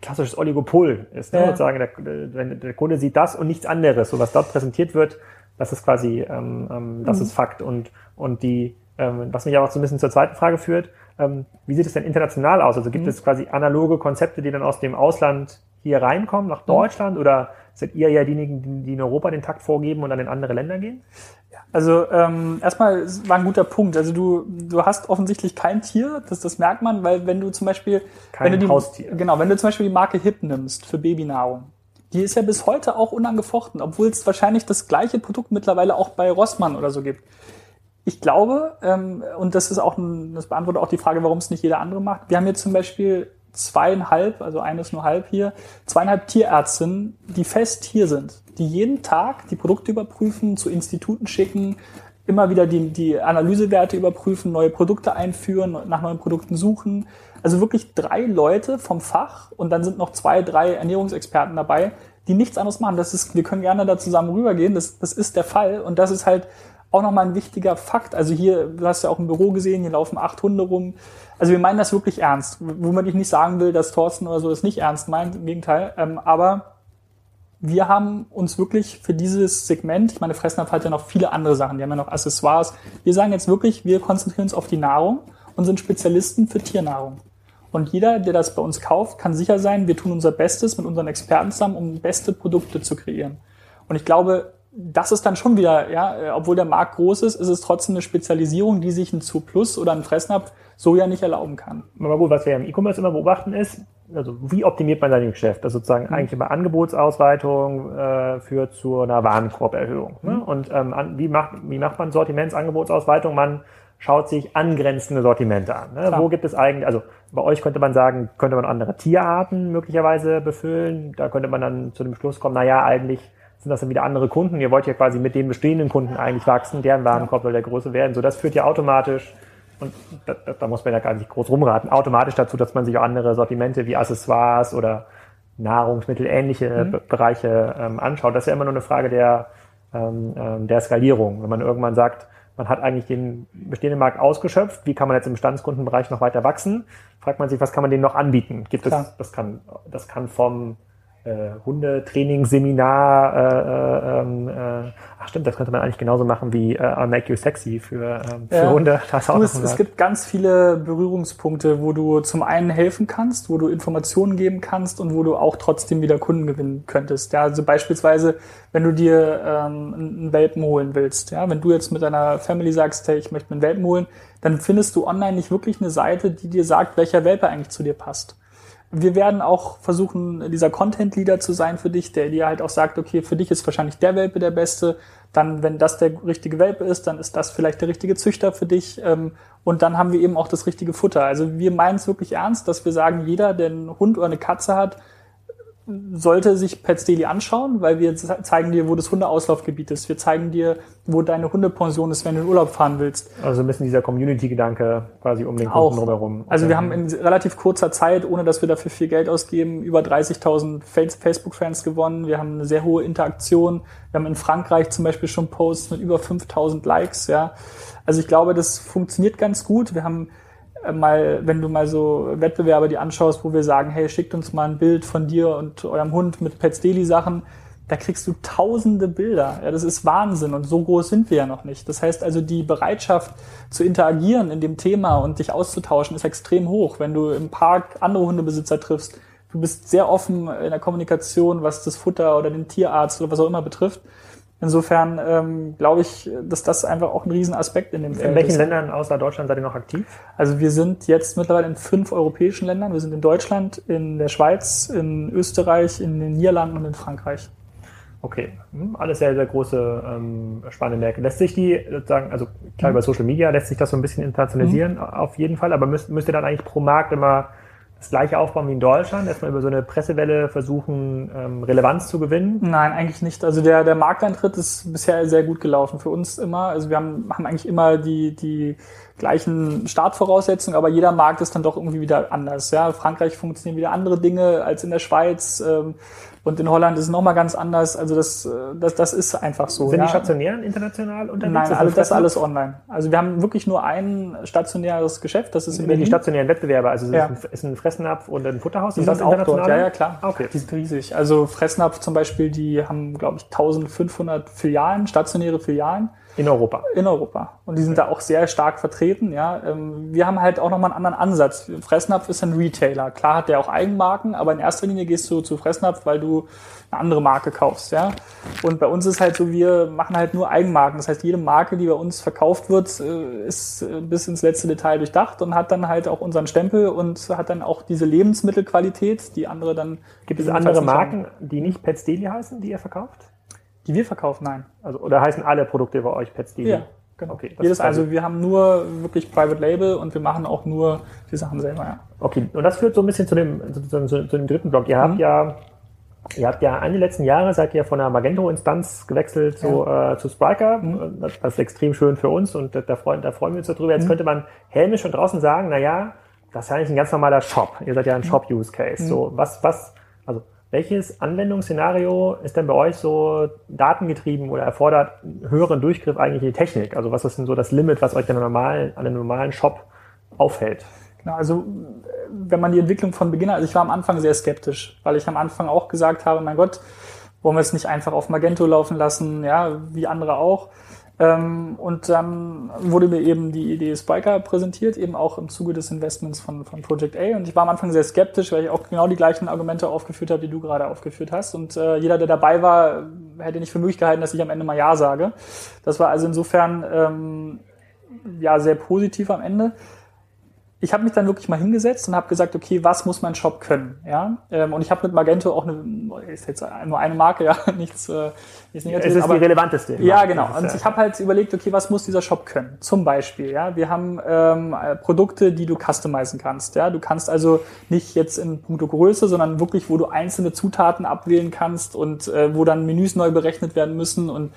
klassisches Oligopol ist. Ne? Ja. Sozusagen der, wenn der Kunde sieht das und nichts anderes, so was dort präsentiert wird, das ist quasi, ähm, ähm, das mhm. ist Fakt. Und, und die, ähm, was mich aber auch so ein bisschen zur zweiten Frage führt, ähm, wie sieht es denn international aus? Also gibt mhm. es quasi analoge Konzepte, die dann aus dem Ausland hier reinkommen, nach mhm. Deutschland? Oder seid ihr ja diejenigen, die in Europa den Takt vorgeben und dann in andere Länder gehen? Also ähm, erstmal war ein guter Punkt. Also du, du hast offensichtlich kein Tier, das, das merkt man, weil wenn du zum Beispiel kein wenn du die, Haustier. Genau, wenn du zum Beispiel die Marke Hip nimmst für Babynahrung, die ist ja bis heute auch unangefochten, obwohl es wahrscheinlich das gleiche Produkt mittlerweile auch bei Rossmann oder so gibt. Ich glaube, ähm, und das ist auch ein, das beantwortet auch die Frage, warum es nicht jeder andere macht. Wir haben jetzt zum Beispiel zweieinhalb, also eine ist nur halb hier, zweieinhalb Tierärztinnen, die fest hier sind, die jeden Tag die Produkte überprüfen, zu Instituten schicken, immer wieder die, die Analysewerte überprüfen, neue Produkte einführen, nach neuen Produkten suchen. Also wirklich drei Leute vom Fach und dann sind noch zwei, drei Ernährungsexperten dabei, die nichts anderes machen. Das ist, wir können gerne da zusammen rübergehen. Das, das ist der Fall und das ist halt auch nochmal ein wichtiger Fakt. Also hier, du hast ja auch ein Büro gesehen, hier laufen acht Hunde rum. Also wir meinen das wirklich ernst. Womit ich nicht sagen will, dass Thorsten oder so das nicht ernst meint, im Gegenteil. Ähm, aber wir haben uns wirklich für dieses Segment, ich meine, Fressnapf hat ja noch viele andere Sachen, die haben ja noch Accessoires. Wir sagen jetzt wirklich, wir konzentrieren uns auf die Nahrung und sind Spezialisten für Tiernahrung. Und jeder, der das bei uns kauft, kann sicher sein, wir tun unser Bestes mit unseren Experten zusammen, um beste Produkte zu kreieren. Und ich glaube, das ist dann schon wieder, ja, äh, obwohl der Markt groß ist, ist es trotzdem eine Spezialisierung, die sich ein Zu Plus oder ein Fressnapf so ja nicht erlauben kann. Aber gut, was wir im E-Commerce immer beobachten ist, also wie optimiert man sein Geschäft? Das sozusagen mhm. eigentlich immer Angebotsausweitung äh, führt zu einer Warenkorberhöhung. Ne? Mhm. Und ähm, an, wie, macht, wie macht man Sortimentsangebotsausweitung? Man schaut sich angrenzende Sortimente an. Ne? Wo gibt es eigentlich, also bei euch könnte man sagen, könnte man andere Tierarten möglicherweise befüllen. Da könnte man dann zu dem Schluss kommen, na ja, eigentlich sind das dann wieder andere Kunden. Ihr wollt ja quasi mit den bestehenden Kunden eigentlich wachsen, deren Warenkorb soll der Größe werden. So, das führt ja automatisch, und da, da muss man ja gar nicht groß rumraten, automatisch dazu, dass man sich auch andere Sortimente wie Accessoires oder Nahrungsmittel, ähnliche mhm. Bereiche ähm, anschaut. Das ist ja immer nur eine Frage der, ähm, ähm, der Skalierung. Wenn man irgendwann sagt, man hat eigentlich den bestehenden Markt ausgeschöpft, wie kann man jetzt im Bestandskundenbereich noch weiter wachsen, fragt man sich, was kann man denen noch anbieten? Gibt es, das kann, das kann vom äh, Hundetrainingsseminar, äh, äh, ähm, äh, ach stimmt, das könnte man eigentlich genauso machen wie äh, I'll Make You Sexy für, ähm, für ja. Hunde. Das auch du, es, es gibt ganz viele Berührungspunkte, wo du zum einen helfen kannst, wo du Informationen geben kannst und wo du auch trotzdem wieder Kunden gewinnen könntest. Ja, also beispielsweise, wenn du dir ähm, einen Welpen holen willst, ja, wenn du jetzt mit deiner Family sagst, hey, ich möchte einen Welpen holen, dann findest du online nicht wirklich eine Seite, die dir sagt, welcher Welpe eigentlich zu dir passt wir werden auch versuchen, dieser Content-Leader zu sein für dich, der dir halt auch sagt, okay, für dich ist wahrscheinlich der Welpe der beste. Dann, wenn das der richtige Welpe ist, dann ist das vielleicht der richtige Züchter für dich. Ähm, und dann haben wir eben auch das richtige Futter. Also wir meinen es wirklich ernst, dass wir sagen, jeder, der einen Hund oder eine Katze hat, sollte sich Pets Daily anschauen, weil wir zeigen dir, wo das Hundeauslaufgebiet ist. Wir zeigen dir, wo deine Hundepension ist, wenn du in Urlaub fahren willst. Also ein bisschen dieser Community-Gedanke quasi um den Kunden Auch. drumherum. Also wir haben in relativ kurzer Zeit, ohne dass wir dafür viel Geld ausgeben, über 30.000 Facebook-Fans gewonnen. Wir haben eine sehr hohe Interaktion. Wir haben in Frankreich zum Beispiel schon Posts mit über 5.000 Likes. Ja, Also ich glaube, das funktioniert ganz gut. Wir haben mal, wenn du mal so Wettbewerbe die anschaust, wo wir sagen, hey, schickt uns mal ein Bild von dir und eurem Hund mit Pets Daily Sachen, da kriegst du tausende Bilder. Ja, das ist Wahnsinn und so groß sind wir ja noch nicht. Das heißt also, die Bereitschaft zu interagieren in dem Thema und dich auszutauschen ist extrem hoch. Wenn du im Park andere Hundebesitzer triffst, du bist sehr offen in der Kommunikation, was das Futter oder den Tierarzt oder was auch immer betrifft. Insofern ähm, glaube ich, dass das einfach auch ein Riesenaspekt in dem Feld ist. In welchen. Ländern außer Deutschland seid ihr noch aktiv? Also wir sind jetzt mittlerweile in fünf europäischen Ländern. Wir sind in Deutschland, in der Schweiz, in Österreich, in den Niederlanden und in Frankreich. Okay, hm, alles sehr, sehr große ähm, spannende Märkte. Lässt sich die sozusagen, also klar mhm. über Social Media lässt sich das so ein bisschen internationalisieren, mhm. auf jeden Fall, aber müsst, müsst ihr dann eigentlich pro Markt immer das gleiche aufbauen wie in Deutschland, erstmal über so eine Pressewelle versuchen, ähm, Relevanz zu gewinnen? Nein, eigentlich nicht. Also der, der Markteintritt ist bisher sehr gut gelaufen für uns immer. Also wir haben, haben eigentlich immer die, die gleichen Startvoraussetzungen, aber jeder Markt ist dann doch irgendwie wieder anders. Ja, Frankreich funktionieren wieder andere Dinge als in der Schweiz. Ähm, und in Holland ist es nochmal ganz anders. Also das, äh, das, das ist einfach so. Sind ja. die stationären international unterwegs? Nein, alles, das ist alles online. Also wir haben wirklich nur ein stationäres Geschäft, das ist in. Die stationären Wettbewerbe, also ja. ist ein Fressnapf und ein Futterhaus? Die sind auch dort, ja, ja, klar. Okay. Die sind riesig. Also Fressnapf zum Beispiel, die haben, glaube ich, 1500 Filialen, stationäre Filialen. In Europa. In Europa. Und die sind da auch sehr stark vertreten. Ja, ähm, wir haben halt auch nochmal einen anderen Ansatz. Fressnapf ist ein Retailer. Klar hat der auch Eigenmarken, aber in erster Linie gehst du zu Fressnapf, weil du eine andere Marke kaufst. Ja, und bei uns ist halt so, wir machen halt nur Eigenmarken. Das heißt, jede Marke, die bei uns verkauft wird, äh, ist äh, bis ins letzte Detail durchdacht und hat dann halt auch unseren Stempel und hat dann auch diese Lebensmittelqualität, die andere dann. Gibt es andere Marken, die nicht Pets Daily heißen, die ihr verkauft? Die wir verkaufen, nein. Also, oder heißen alle Produkte bei euch Pets Daily? Ja, genau. Okay, Jedes, also wir haben nur wirklich Private Label und wir machen auch nur die Sachen selber, ja. Okay, und das führt so ein bisschen zu dem, zu, zu, zu dem dritten Block. Ihr habt mhm. ja Ihr habt ja Ende letzten Jahre seid ihr von der Magento-Instanz gewechselt zu, ja. äh, zu Spriker. Mhm. Das, das, ist extrem schön für uns und da, freuen, da freuen wir uns darüber. Jetzt mhm. könnte man hämisch schon draußen sagen, na ja, das ist ja eigentlich ein ganz normaler Shop. Ihr seid ja ein mhm. Shop-Use-Case. Mhm. So, was, was, also, welches Anwendungsszenario ist denn bei euch so datengetrieben oder erfordert höheren Durchgriff eigentlich die Technik? Also, was ist denn so das Limit, was euch denn normalen, an einem normalen Shop aufhält? Genau, also wenn man die Entwicklung von Beginn, also ich war am Anfang sehr skeptisch, weil ich am Anfang auch gesagt habe, mein Gott, wollen wir es nicht einfach auf Magento laufen lassen, ja, wie andere auch. Ähm, und dann wurde mir eben die Idee Spiker präsentiert, eben auch im Zuge des Investments von, von Project A. Und ich war am Anfang sehr skeptisch, weil ich auch genau die gleichen Argumente aufgeführt habe, die du gerade aufgeführt hast. Und äh, jeder, der dabei war, hätte nicht für möglich gehalten, dass ich am Ende mal Ja sage. Das war also insofern ähm, ja sehr positiv am Ende ich habe mich dann wirklich mal hingesetzt und habe gesagt, okay, was muss mein Shop können? Ja, ähm, und ich habe mit Magento auch eine, ist jetzt nur eine Marke, ja, nichts, äh, nichts Negatives. Es ist aber, die relevanteste. Ja, genau. Und ich habe halt überlegt, okay, was muss dieser Shop können? Zum Beispiel, ja, wir haben ähm, Produkte, die du customizen kannst. Ja, du kannst also nicht jetzt in puncto Größe, sondern wirklich, wo du einzelne Zutaten abwählen kannst und äh, wo dann Menüs neu berechnet werden müssen und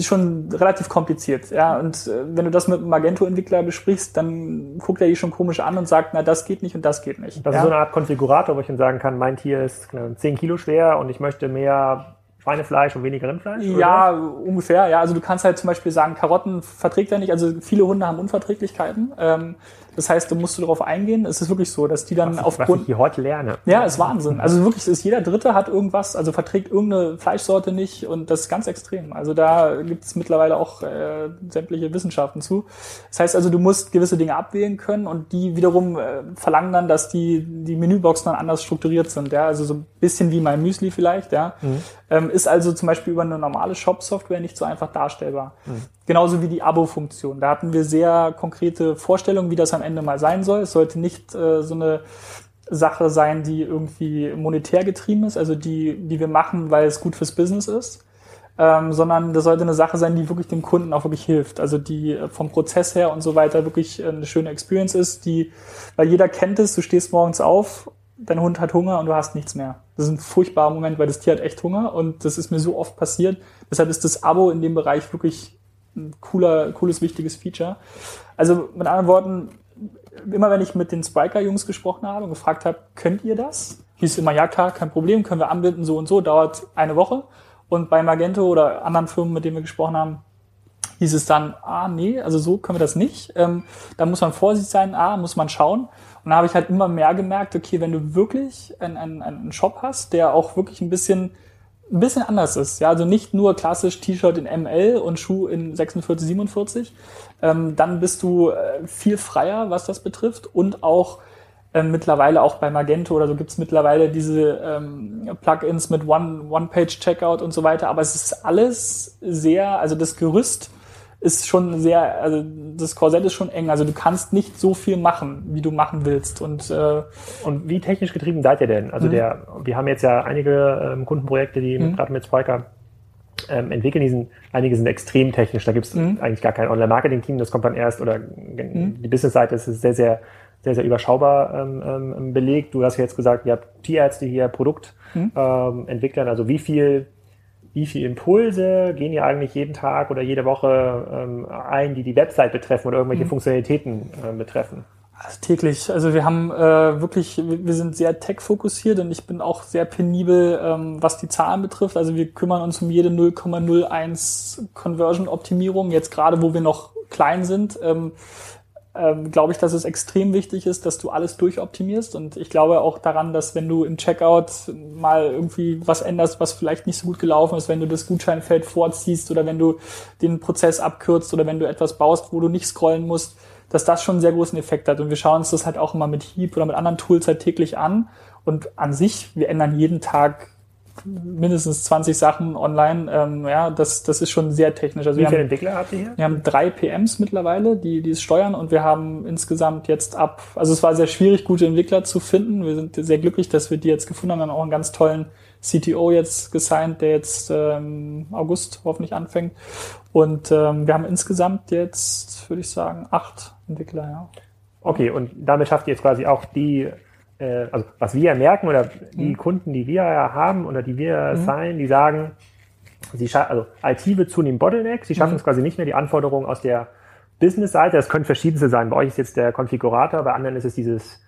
schon relativ kompliziert. Ja, und äh, wenn du das mit einem Magento-Entwickler besprichst, dann guckt er dich schon komisch an und sagt, na, das geht nicht und das geht nicht. Das ja? ist so eine Art Konfigurator, wo ich dann sagen kann, mein Tier ist 10 Kilo schwer und ich möchte mehr Schweinefleisch und weniger Rindfleisch? Ja, ungefähr. Ja, also du kannst halt zum Beispiel sagen, Karotten verträgt er nicht. Also viele Hunde haben Unverträglichkeiten. Ähm, das heißt, du musst du darauf eingehen. Es ist wirklich so, dass die dann was aufgrund. Was ich hier heute lerne. Ja, ist Wahnsinn. Also wirklich, ist jeder Dritte hat irgendwas, also verträgt irgendeine Fleischsorte nicht und das ist ganz extrem. Also da gibt es mittlerweile auch äh, sämtliche Wissenschaften zu. Das heißt also, du musst gewisse Dinge abwählen können und die wiederum äh, verlangen dann, dass die die Menüboxen dann anders strukturiert sind. Ja, also so ein bisschen wie mein Müsli vielleicht. Ja, mhm. Ähm, ist also zum Beispiel über eine normale Shop-Software nicht so einfach darstellbar. Mhm. Genauso wie die Abo-Funktion. Da hatten wir sehr konkrete Vorstellungen, wie das am Ende mal sein soll. Es sollte nicht äh, so eine Sache sein, die irgendwie monetär getrieben ist, also die, die wir machen, weil es gut fürs Business ist, ähm, sondern das sollte eine Sache sein, die wirklich dem Kunden auch wirklich hilft. Also die äh, vom Prozess her und so weiter wirklich äh, eine schöne Experience ist, die, weil jeder kennt es, du stehst morgens auf, dein Hund hat Hunger und du hast nichts mehr. Das ist ein furchtbarer Moment, weil das Tier hat echt Hunger und das ist mir so oft passiert. Deshalb ist das Abo in dem Bereich wirklich ein cooler, cooles, wichtiges Feature. Also mit anderen Worten, immer wenn ich mit den Spriker-Jungs gesprochen habe und gefragt habe, könnt ihr das? Hieß immer, ja klar, kein Problem, können wir anbinden, so und so, dauert eine Woche. Und bei Magento oder anderen Firmen, mit denen wir gesprochen haben, hieß es dann, ah nee, also so können wir das nicht. Ähm, da muss man vorsichtig sein, ah, muss man schauen. Und da habe ich halt immer mehr gemerkt, okay, wenn du wirklich einen, einen, einen Shop hast, der auch wirklich ein bisschen ein bisschen anders ist. Ja, also nicht nur klassisch T-Shirt in ML und Schuh in 46, 47. Ähm, dann bist du äh, viel freier, was das betrifft und auch äh, mittlerweile auch bei Magento oder so gibt's mittlerweile diese ähm, Plugins mit One-Page-Checkout und so weiter. Aber es ist alles sehr, also das Gerüst ist schon sehr, also das Korsett ist schon eng. Also du kannst nicht so viel machen, wie du machen willst. Und, äh, und wie technisch getrieben seid ihr denn? Also mhm. der, wir haben jetzt ja einige ähm, Kundenprojekte, die mhm. gerade mit Spiker ähm, entwickeln. Die sind, einige sind extrem technisch. Da gibt es mhm. eigentlich gar kein Online-Marketing-Team. Das kommt dann erst oder mhm. die Business-Seite ist sehr, sehr, sehr, sehr überschaubar ähm, ähm, belegt. Du hast jetzt gesagt, ihr habt Tierärzte hier, Produktentwicklern. Ähm, also wie viel wie viele Impulse gehen ihr eigentlich jeden Tag oder jede Woche ähm, ein, die die Website betreffen oder irgendwelche mhm. Funktionalitäten äh, betreffen? Also täglich. Also wir haben äh, wirklich, wir sind sehr tech-fokussiert und ich bin auch sehr penibel, ähm, was die Zahlen betrifft. Also wir kümmern uns um jede 0,01 Conversion-Optimierung, jetzt gerade wo wir noch klein sind. Ähm, ähm, glaube ich, dass es extrem wichtig ist, dass du alles durchoptimierst. Und ich glaube auch daran, dass wenn du im Checkout mal irgendwie was änderst, was vielleicht nicht so gut gelaufen ist, wenn du das Gutscheinfeld vorziehst oder wenn du den Prozess abkürzt oder wenn du etwas baust, wo du nicht scrollen musst, dass das schon einen sehr großen Effekt hat. Und wir schauen uns das halt auch immer mit Heap oder mit anderen Tools halt täglich an. Und an sich, wir ändern jeden Tag mindestens 20 Sachen online. Ähm, ja, das, das ist schon sehr technisch. Also Wie viele Entwickler habt ihr hier? Wir haben drei PMs mittlerweile, die, die es steuern und wir haben insgesamt jetzt ab, also es war sehr schwierig, gute Entwickler zu finden. Wir sind sehr glücklich, dass wir die jetzt gefunden haben. Wir haben auch einen ganz tollen CTO jetzt gesigned, der jetzt ähm, August hoffentlich anfängt. Und ähm, wir haben insgesamt jetzt, würde ich sagen, acht Entwickler, ja. Okay, und damit schafft ihr jetzt quasi auch die, äh, also was wir merken oder die mhm. Kunden, die wir haben oder die wir mhm. signen, die sagen, sie also IT wird zunehmend Bottleneck, sie schaffen mhm. es quasi nicht mehr, die Anforderungen aus der Business-Seite, das können verschiedenste sein. Bei euch ist jetzt der Konfigurator, bei anderen ist es dieses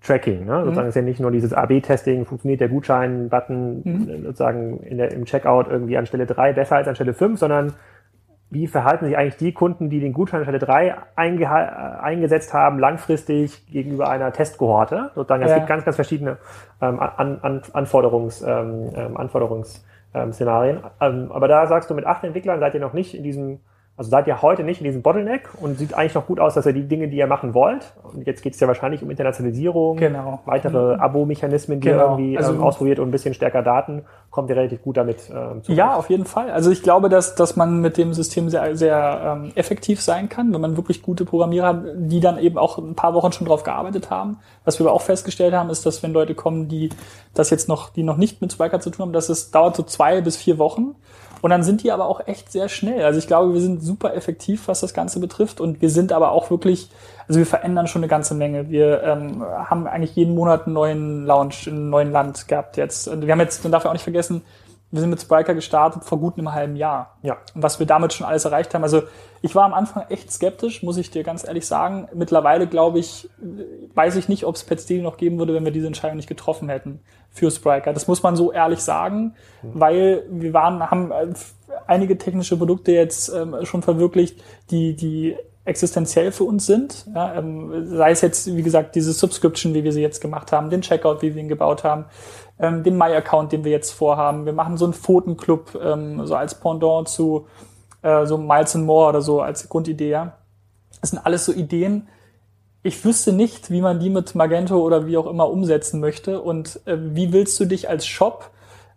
Tracking. Ne? Sozusagen mhm. ist ja nicht nur dieses AB-Testing, funktioniert der Gutschein-Button mhm. sozusagen in der, im Checkout irgendwie an Stelle 3 besser als an Stelle 5, sondern wie verhalten sich eigentlich die Kunden, die den Gutschein Stelle 3 einge eingesetzt haben, langfristig gegenüber einer Testkohorte? Sozusagen, es gibt ganz, ganz verschiedene ähm, an, an, Anforderungs, ähm, ähm Anforderungsszenarien. Ähm, aber da sagst du, mit acht Entwicklern seid ihr noch nicht in diesem also seid ihr heute nicht in diesem Bottleneck und sieht eigentlich noch gut aus, dass ihr die Dinge, die ihr machen wollt, und jetzt geht es ja wahrscheinlich um Internationalisierung, genau. weitere mhm. Abo-Mechanismen, die genau. ihr irgendwie also, ähm, ausprobiert und ein bisschen stärker Daten, kommt ihr relativ gut damit ähm, zu. Ja, auf jeden Fall. Also ich glaube, dass, dass man mit dem System sehr, sehr ähm, effektiv sein kann, wenn man wirklich gute Programmierer hat, die dann eben auch ein paar Wochen schon drauf gearbeitet haben. Was wir aber auch festgestellt haben, ist, dass wenn Leute kommen, die das jetzt noch, die noch nicht mit Spiker zu tun haben, dass es dauert so zwei bis vier Wochen und dann sind die aber auch echt sehr schnell. Also ich glaube, wir sind super effektiv, was das Ganze betrifft. Und wir sind aber auch wirklich, also wir verändern schon eine ganze Menge. Wir ähm, haben eigentlich jeden Monat einen neuen Launch in einem neuen Land gehabt jetzt. Und wir haben jetzt, man darf ja auch nicht vergessen, wir sind mit Spriker gestartet vor gut einem halben Jahr. Ja. Und was wir damit schon alles erreicht haben. Also ich war am Anfang echt skeptisch, muss ich dir ganz ehrlich sagen. Mittlerweile glaube ich, weiß ich nicht, ob es Pet Steel noch geben würde, wenn wir diese Entscheidung nicht getroffen hätten für Spriker. Das muss man so ehrlich sagen, mhm. weil wir waren, haben äh, einige technische Produkte jetzt ähm, schon verwirklicht, die, die existenziell für uns sind. Ja, ähm, sei es jetzt, wie gesagt, diese Subscription, wie wir sie jetzt gemacht haben, den Checkout, wie wir ihn gebaut haben, ähm, den My-Account, den wir jetzt vorhaben. Wir machen so einen Pfotenclub, ähm, so als Pendant zu äh, so Miles and More oder so als Grundidee. Ja. Das sind alles so Ideen. Ich wüsste nicht, wie man die mit Magento oder wie auch immer umsetzen möchte. Und äh, wie willst du dich als Shop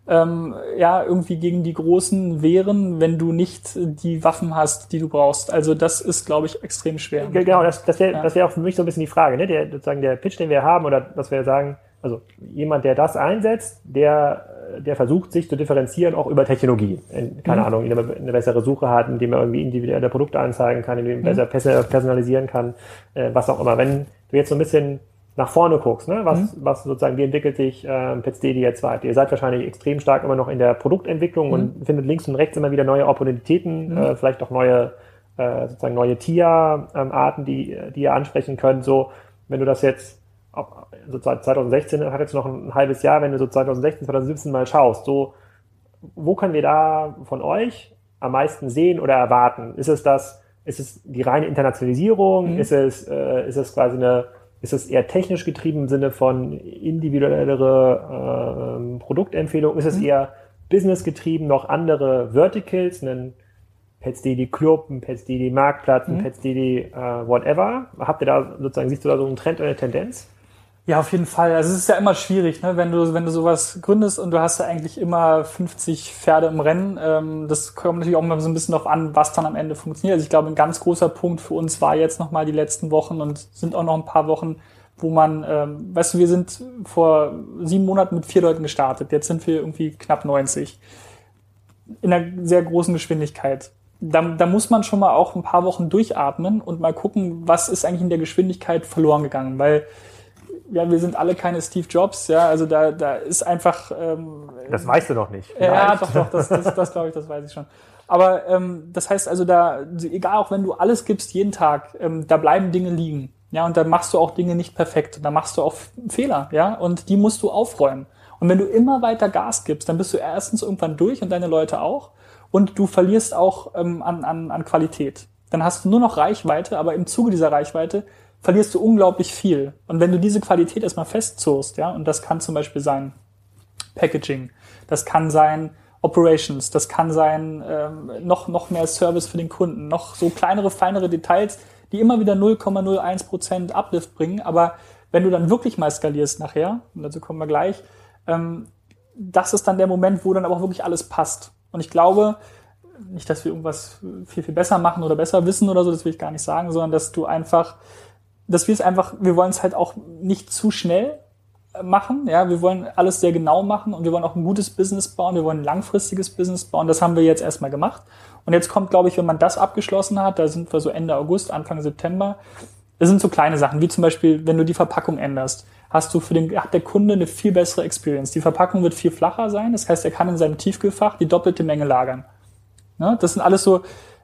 ähm, ja irgendwie gegen die Großen wehren, wenn du nicht die Waffen hast, die du brauchst. Also das ist, glaube ich, extrem schwer. Genau, das, das wäre ja. das auch für mich so ein bisschen die Frage, ne? Der sozusagen der Pitch, den wir haben, oder dass wir sagen, also jemand, der das einsetzt, der, der versucht, sich zu differenzieren, auch über Technologie. Keine mhm. Ahnung, indem er eine bessere Suche hat, indem er irgendwie individuelle Produkte anzeigen kann, indem er mhm. besser personalisieren kann, äh, was auch immer. Wenn du jetzt so ein bisschen nach vorne guckst, ne? was, mhm. was sozusagen, wie entwickelt sich äh, PetsDD jetzt weiter? Ihr seid wahrscheinlich extrem stark immer noch in der Produktentwicklung mhm. und findet links und rechts immer wieder neue Opportunitäten, mhm. äh, vielleicht auch neue, äh, sozusagen neue Tierarten, die, die ihr ansprechen könnt. So, wenn du das jetzt so 2016 hat jetzt noch ein halbes Jahr, wenn du so 2016, 2017 mal schaust, so, wo können wir da von euch am meisten sehen oder erwarten? Ist es das, ist es die reine Internationalisierung? Mhm. Ist es, äh, ist es quasi eine, ist es eher technisch getrieben im Sinne von individuellere äh, Produktempfehlung? Ist es mhm. eher business getrieben, noch andere Verticals, einen PetsDD Club, ein PetsDD Marktplatz, ein mhm. PetsDD äh, whatever? Habt ihr da sozusagen, siehst du da so einen Trend oder eine Tendenz? Ja, auf jeden Fall. Also es ist ja immer schwierig, ne? wenn du wenn du sowas gründest und du hast ja eigentlich immer 50 Pferde im Rennen. Ähm, das kommt natürlich auch mal so ein bisschen darauf an, was dann am Ende funktioniert. Also ich glaube, ein ganz großer Punkt für uns war jetzt nochmal die letzten Wochen und sind auch noch ein paar Wochen, wo man, ähm, weißt du, wir sind vor sieben Monaten mit vier Leuten gestartet. Jetzt sind wir irgendwie knapp 90 in einer sehr großen Geschwindigkeit. Da, da muss man schon mal auch ein paar Wochen durchatmen und mal gucken, was ist eigentlich in der Geschwindigkeit verloren gegangen, weil ja, wir sind alle keine Steve Jobs, ja, also da, da ist einfach. Ähm, das weißt du doch nicht. Vielleicht. Ja, doch, doch, das, das, das glaube ich, das weiß ich schon. Aber ähm, das heißt also, da, egal auch wenn du alles gibst jeden Tag, ähm, da bleiben Dinge liegen. Ja, und da machst du auch Dinge nicht perfekt. Da machst du auch Fehler, ja, und die musst du aufräumen. Und wenn du immer weiter Gas gibst, dann bist du erstens irgendwann durch und deine Leute auch. Und du verlierst auch ähm, an, an, an Qualität. Dann hast du nur noch Reichweite, aber im Zuge dieser Reichweite verlierst du unglaublich viel. Und wenn du diese Qualität erstmal festzurst, ja, und das kann zum Beispiel sein Packaging, das kann sein Operations, das kann sein ähm, noch, noch mehr Service für den Kunden, noch so kleinere, feinere Details, die immer wieder 0,01% Uplift bringen. Aber wenn du dann wirklich mal skalierst nachher, und dazu kommen wir gleich, ähm, das ist dann der Moment, wo dann aber auch wirklich alles passt. Und ich glaube, nicht, dass wir irgendwas viel, viel besser machen oder besser wissen oder so, das will ich gar nicht sagen, sondern dass du einfach dass wir es einfach, wir wollen es halt auch nicht zu schnell machen. Ja, wir wollen alles sehr genau machen und wir wollen auch ein gutes Business bauen. Wir wollen ein langfristiges Business bauen. Das haben wir jetzt erstmal gemacht. Und jetzt kommt, glaube ich, wenn man das abgeschlossen hat, da sind wir so Ende August, Anfang September. Das sind so kleine Sachen, wie zum Beispiel, wenn du die Verpackung änderst, hast du für den, hat der Kunde eine viel bessere Experience. Die Verpackung wird viel flacher sein. Das heißt, er kann in seinem Tiefkühlfach die doppelte Menge lagern. Ne? Das sind alles so,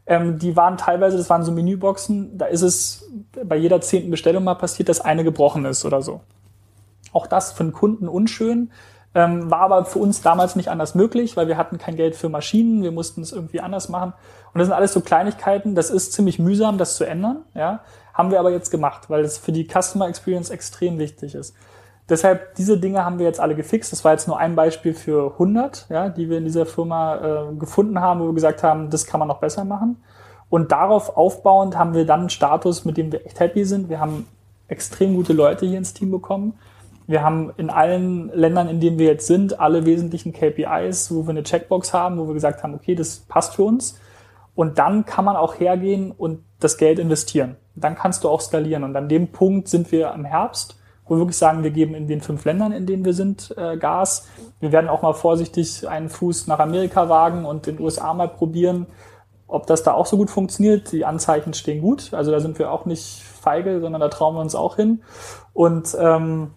ähm, die waren teilweise, das waren so Menüboxen, da ist es bei jeder zehnten Bestellung mal passiert, dass eine gebrochen ist oder so. Auch das für den Kunden unschön, ähm, war aber für uns damals nicht anders möglich, weil wir hatten kein Geld für Maschinen, wir mussten es irgendwie anders machen. Und das sind alles so Kleinigkeiten, das ist ziemlich mühsam, das zu ändern, ja. Haben wir aber jetzt gemacht, weil es für die Customer Experience extrem wichtig ist. Deshalb, diese Dinge haben wir jetzt alle gefixt. Das war jetzt nur ein Beispiel für 100, ja, die wir in dieser Firma äh, gefunden haben, wo wir gesagt haben, das kann man noch besser machen. Und darauf aufbauend haben wir dann einen Status, mit dem wir echt happy sind. Wir haben extrem gute Leute hier ins Team bekommen. Wir haben in allen Ländern, in denen wir jetzt sind, alle wesentlichen KPIs, wo wir eine Checkbox haben, wo wir gesagt haben, okay, das passt für uns. Und dann kann man auch hergehen und das Geld investieren. Dann kannst du auch skalieren. Und an dem Punkt sind wir im Herbst, wo wir wirklich sagen, wir geben in den fünf Ländern, in denen wir sind, äh, Gas. Wir werden auch mal vorsichtig einen Fuß nach Amerika wagen und in den USA mal probieren, ob das da auch so gut funktioniert. Die Anzeichen stehen gut. Also da sind wir auch nicht feige, sondern da trauen wir uns auch hin. Und ähm,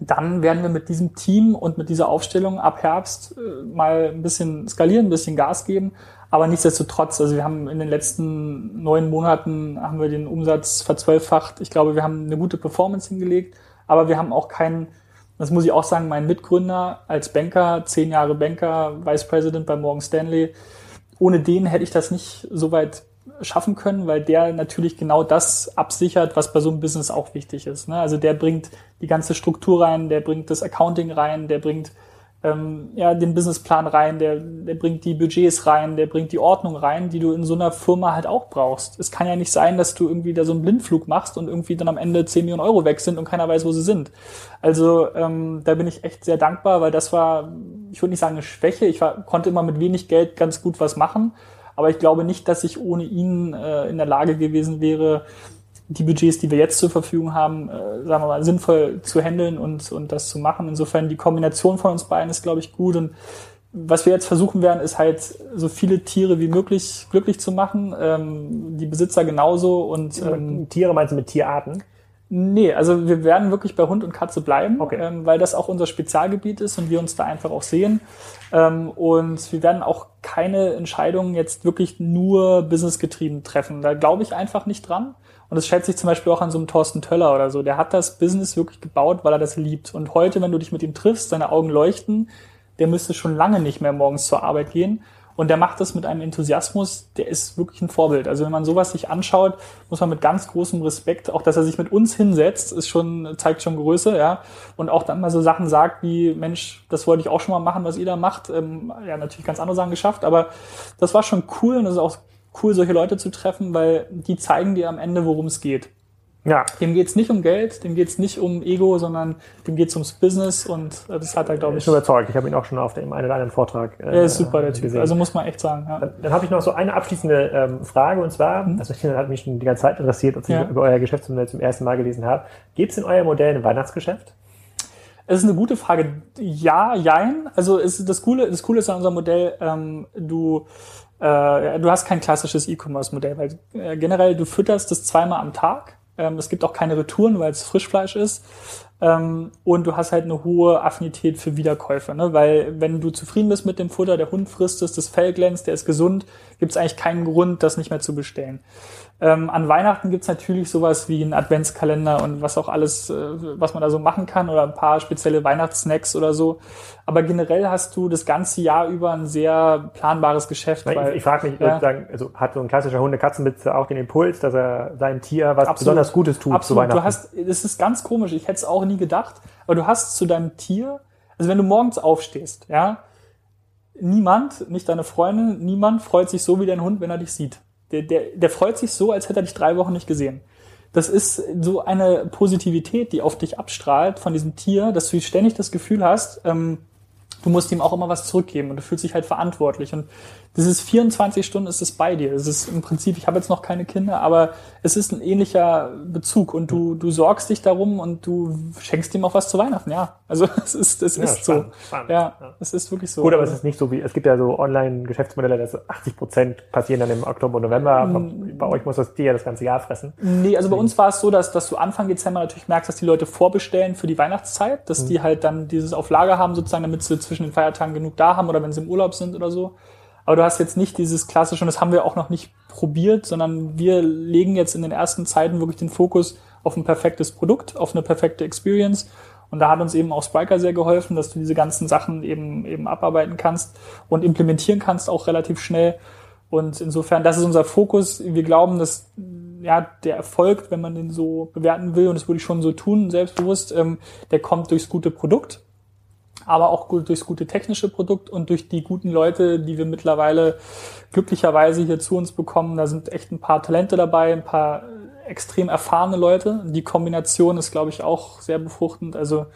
dann werden wir mit diesem Team und mit dieser Aufstellung ab Herbst äh, mal ein bisschen skalieren, ein bisschen Gas geben. Aber nichtsdestotrotz, also wir haben in den letzten neun Monaten haben wir den Umsatz verzwölffacht. Ich glaube, wir haben eine gute Performance hingelegt, aber wir haben auch keinen, das muss ich auch sagen, mein Mitgründer als Banker, zehn Jahre Banker, Vice President bei Morgan Stanley. Ohne den hätte ich das nicht so weit schaffen können, weil der natürlich genau das absichert, was bei so einem Business auch wichtig ist. Ne? Also der bringt die ganze Struktur rein, der bringt das Accounting rein, der bringt ähm, ja, den Businessplan rein, der, der bringt die Budgets rein, der bringt die Ordnung rein, die du in so einer Firma halt auch brauchst. Es kann ja nicht sein, dass du irgendwie da so einen Blindflug machst und irgendwie dann am Ende 10 Millionen Euro weg sind und keiner weiß, wo sie sind. Also ähm, da bin ich echt sehr dankbar, weil das war, ich würde nicht sagen eine Schwäche, ich war, konnte immer mit wenig Geld ganz gut was machen aber ich glaube nicht, dass ich ohne ihn äh, in der Lage gewesen wäre, die Budgets, die wir jetzt zur Verfügung haben, äh, sagen wir mal, sinnvoll zu handeln und, und das zu machen. Insofern die Kombination von uns beiden ist, glaube ich, gut. Und was wir jetzt versuchen werden, ist halt so viele Tiere wie möglich glücklich zu machen. Ähm, die Besitzer genauso und ähm, Tiere meinst du mit Tierarten? Nee, also wir werden wirklich bei Hund und Katze bleiben, okay. ähm, weil das auch unser Spezialgebiet ist und wir uns da einfach auch sehen. Ähm, und wir werden auch keine Entscheidungen jetzt wirklich nur businessgetrieben treffen. Da glaube ich einfach nicht dran. Und das schätze ich zum Beispiel auch an so einem Thorsten Töller oder so. Der hat das Business wirklich gebaut, weil er das liebt. Und heute, wenn du dich mit ihm triffst, seine Augen leuchten, der müsste schon lange nicht mehr morgens zur Arbeit gehen. Und der macht das mit einem Enthusiasmus, der ist wirklich ein Vorbild. Also wenn man sowas sich anschaut, muss man mit ganz großem Respekt, auch dass er sich mit uns hinsetzt, ist schon, zeigt schon Größe, ja. Und auch dann mal so Sachen sagt wie, Mensch, das wollte ich auch schon mal machen, was ihr da macht. Ähm, ja, natürlich ganz andere Sachen geschafft, aber das war schon cool und es ist auch cool, solche Leute zu treffen, weil die zeigen dir am Ende, worum es geht. Ja. Dem geht's nicht um Geld, dem geht's nicht um Ego, sondern dem geht's ums Business und äh, das hat er, glaube ich. Ich bin überzeugt. Ich habe ihn auch schon auf dem einen oder anderen Vortrag. Äh, er ist super, der Typ. Gesehen. Also muss man echt sagen. Ja. Dann, dann habe ich noch so eine abschließende ähm, Frage und zwar, mhm. das hat mich schon die ganze Zeit interessiert, als ich ja. über euer Geschäftsmodell zum ersten Mal gelesen habe. Gibt es in euer Modell ein Weihnachtsgeschäft? Es ist eine gute Frage. Ja, jein. Also ist das Coole, das Coole ist an unserem Modell, ähm, du äh, du hast kein klassisches E-Commerce-Modell, weil äh, generell du fütterst das zweimal am Tag ähm, es gibt auch keine Retouren, weil es Frischfleisch ist. Ähm, und du hast halt eine hohe Affinität für Wiederkäufe, ne? weil wenn du zufrieden bist mit dem Futter, der Hund frisst es, das Fell glänzt, der ist gesund, gibt es eigentlich keinen Grund, das nicht mehr zu bestellen. Ähm, an Weihnachten gibt's natürlich sowas wie einen Adventskalender und was auch alles, äh, was man da so machen kann oder ein paar spezielle Weihnachtssnacks oder so. Aber generell hast du das ganze Jahr über ein sehr planbares Geschäft. Ich, weil, ich frage mich, ja. also hat so ein klassischer Hunde-Katzenbesitzer auch den Impuls, dass er sein Tier was Absolut. besonders Gutes tut Absolut. zu Weihnachten? Du hast, das ist ganz komisch, ich hätte es auch nie gedacht, aber du hast zu deinem Tier, also wenn du morgens aufstehst, ja, niemand, nicht deine Freundin, niemand freut sich so wie dein Hund, wenn er dich sieht. Der, der, der freut sich so, als hätte er dich drei Wochen nicht gesehen. Das ist so eine Positivität, die auf dich abstrahlt von diesem Tier, dass du ständig das Gefühl hast, ähm, du musst ihm auch immer was zurückgeben und du fühlst dich halt verantwortlich. Und das ist 24 Stunden ist es bei dir. Es ist im Prinzip, ich habe jetzt noch keine Kinder, aber es ist ein ähnlicher Bezug und du, du sorgst dich darum und du schenkst ihm auch was zu Weihnachten, ja. Also es ist, es ja, ist spannend, so. Spannend, ja, ja, es ist wirklich so. Gut, aber es ist nicht so wie, es gibt ja so Online-Geschäftsmodelle, dass 80 Prozent passieren dann im Oktober und November. Mm. Bei euch muss das dir ja das ganze Jahr fressen. Nee, also bei uns war es so, dass, dass du Anfang Dezember natürlich merkst, dass die Leute vorbestellen für die Weihnachtszeit, dass mhm. die halt dann dieses auf Lager haben sozusagen, damit sie zwischen den Feiertagen genug da haben oder wenn sie im Urlaub sind oder so. Aber du hast jetzt nicht dieses klassische, und das haben wir auch noch nicht probiert, sondern wir legen jetzt in den ersten Zeiten wirklich den Fokus auf ein perfektes Produkt, auf eine perfekte Experience. Und da hat uns eben auch Spriker sehr geholfen, dass du diese ganzen Sachen eben, eben abarbeiten kannst und implementieren kannst auch relativ schnell. Und insofern, das ist unser Fokus. Wir glauben, dass ja, der Erfolg, wenn man den so bewerten will, und das würde ich schon so tun, selbstbewusst, ähm, der kommt durchs gute Produkt aber auch durchs gute technische Produkt und durch die guten Leute, die wir mittlerweile glücklicherweise hier zu uns bekommen. Da sind echt ein paar Talente dabei, ein paar extrem erfahrene Leute. Die Kombination ist, glaube ich, auch sehr befruchtend. Also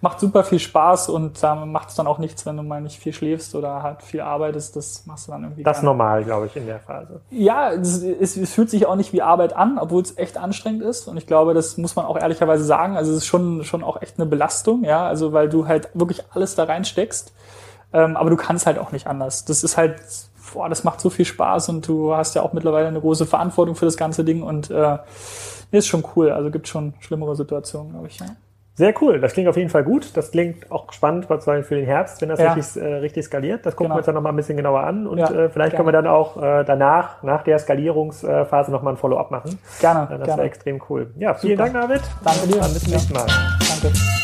macht super viel Spaß und da ähm, macht es dann auch nichts, wenn du mal nicht viel schläfst oder halt viel arbeitest. Das machst du dann irgendwie. Das ist normal, glaube ich, in der Phase. Ja, es, es, es, fühlt sich auch nicht wie Arbeit an, obwohl es echt anstrengend ist. Und ich glaube, das muss man auch ehrlicherweise sagen. Also es ist schon, schon auch echt eine Belastung, ja. Also weil du halt wirklich alles da reinsteckst. Ähm, aber du kannst halt auch nicht anders. Das ist halt boah, das macht so viel Spaß und du hast ja auch mittlerweile eine große Verantwortung für das ganze Ding und äh, ist schon cool. Also gibt schon schlimmere Situationen, glaube ich. Ja. Sehr cool, das klingt auf jeden Fall gut. Das klingt auch spannend für den Herbst, wenn das ja. richtig, äh, richtig skaliert. Das gucken genau. wir uns dann nochmal ein bisschen genauer an und ja, äh, vielleicht gerne. können wir dann auch äh, danach, nach der Skalierungsphase nochmal ein Follow-up machen. Gerne. Äh, das wäre extrem cool. Ja, vielen Super. Dank, David. Danke dir. Bis zum nächsten Mal. Danke.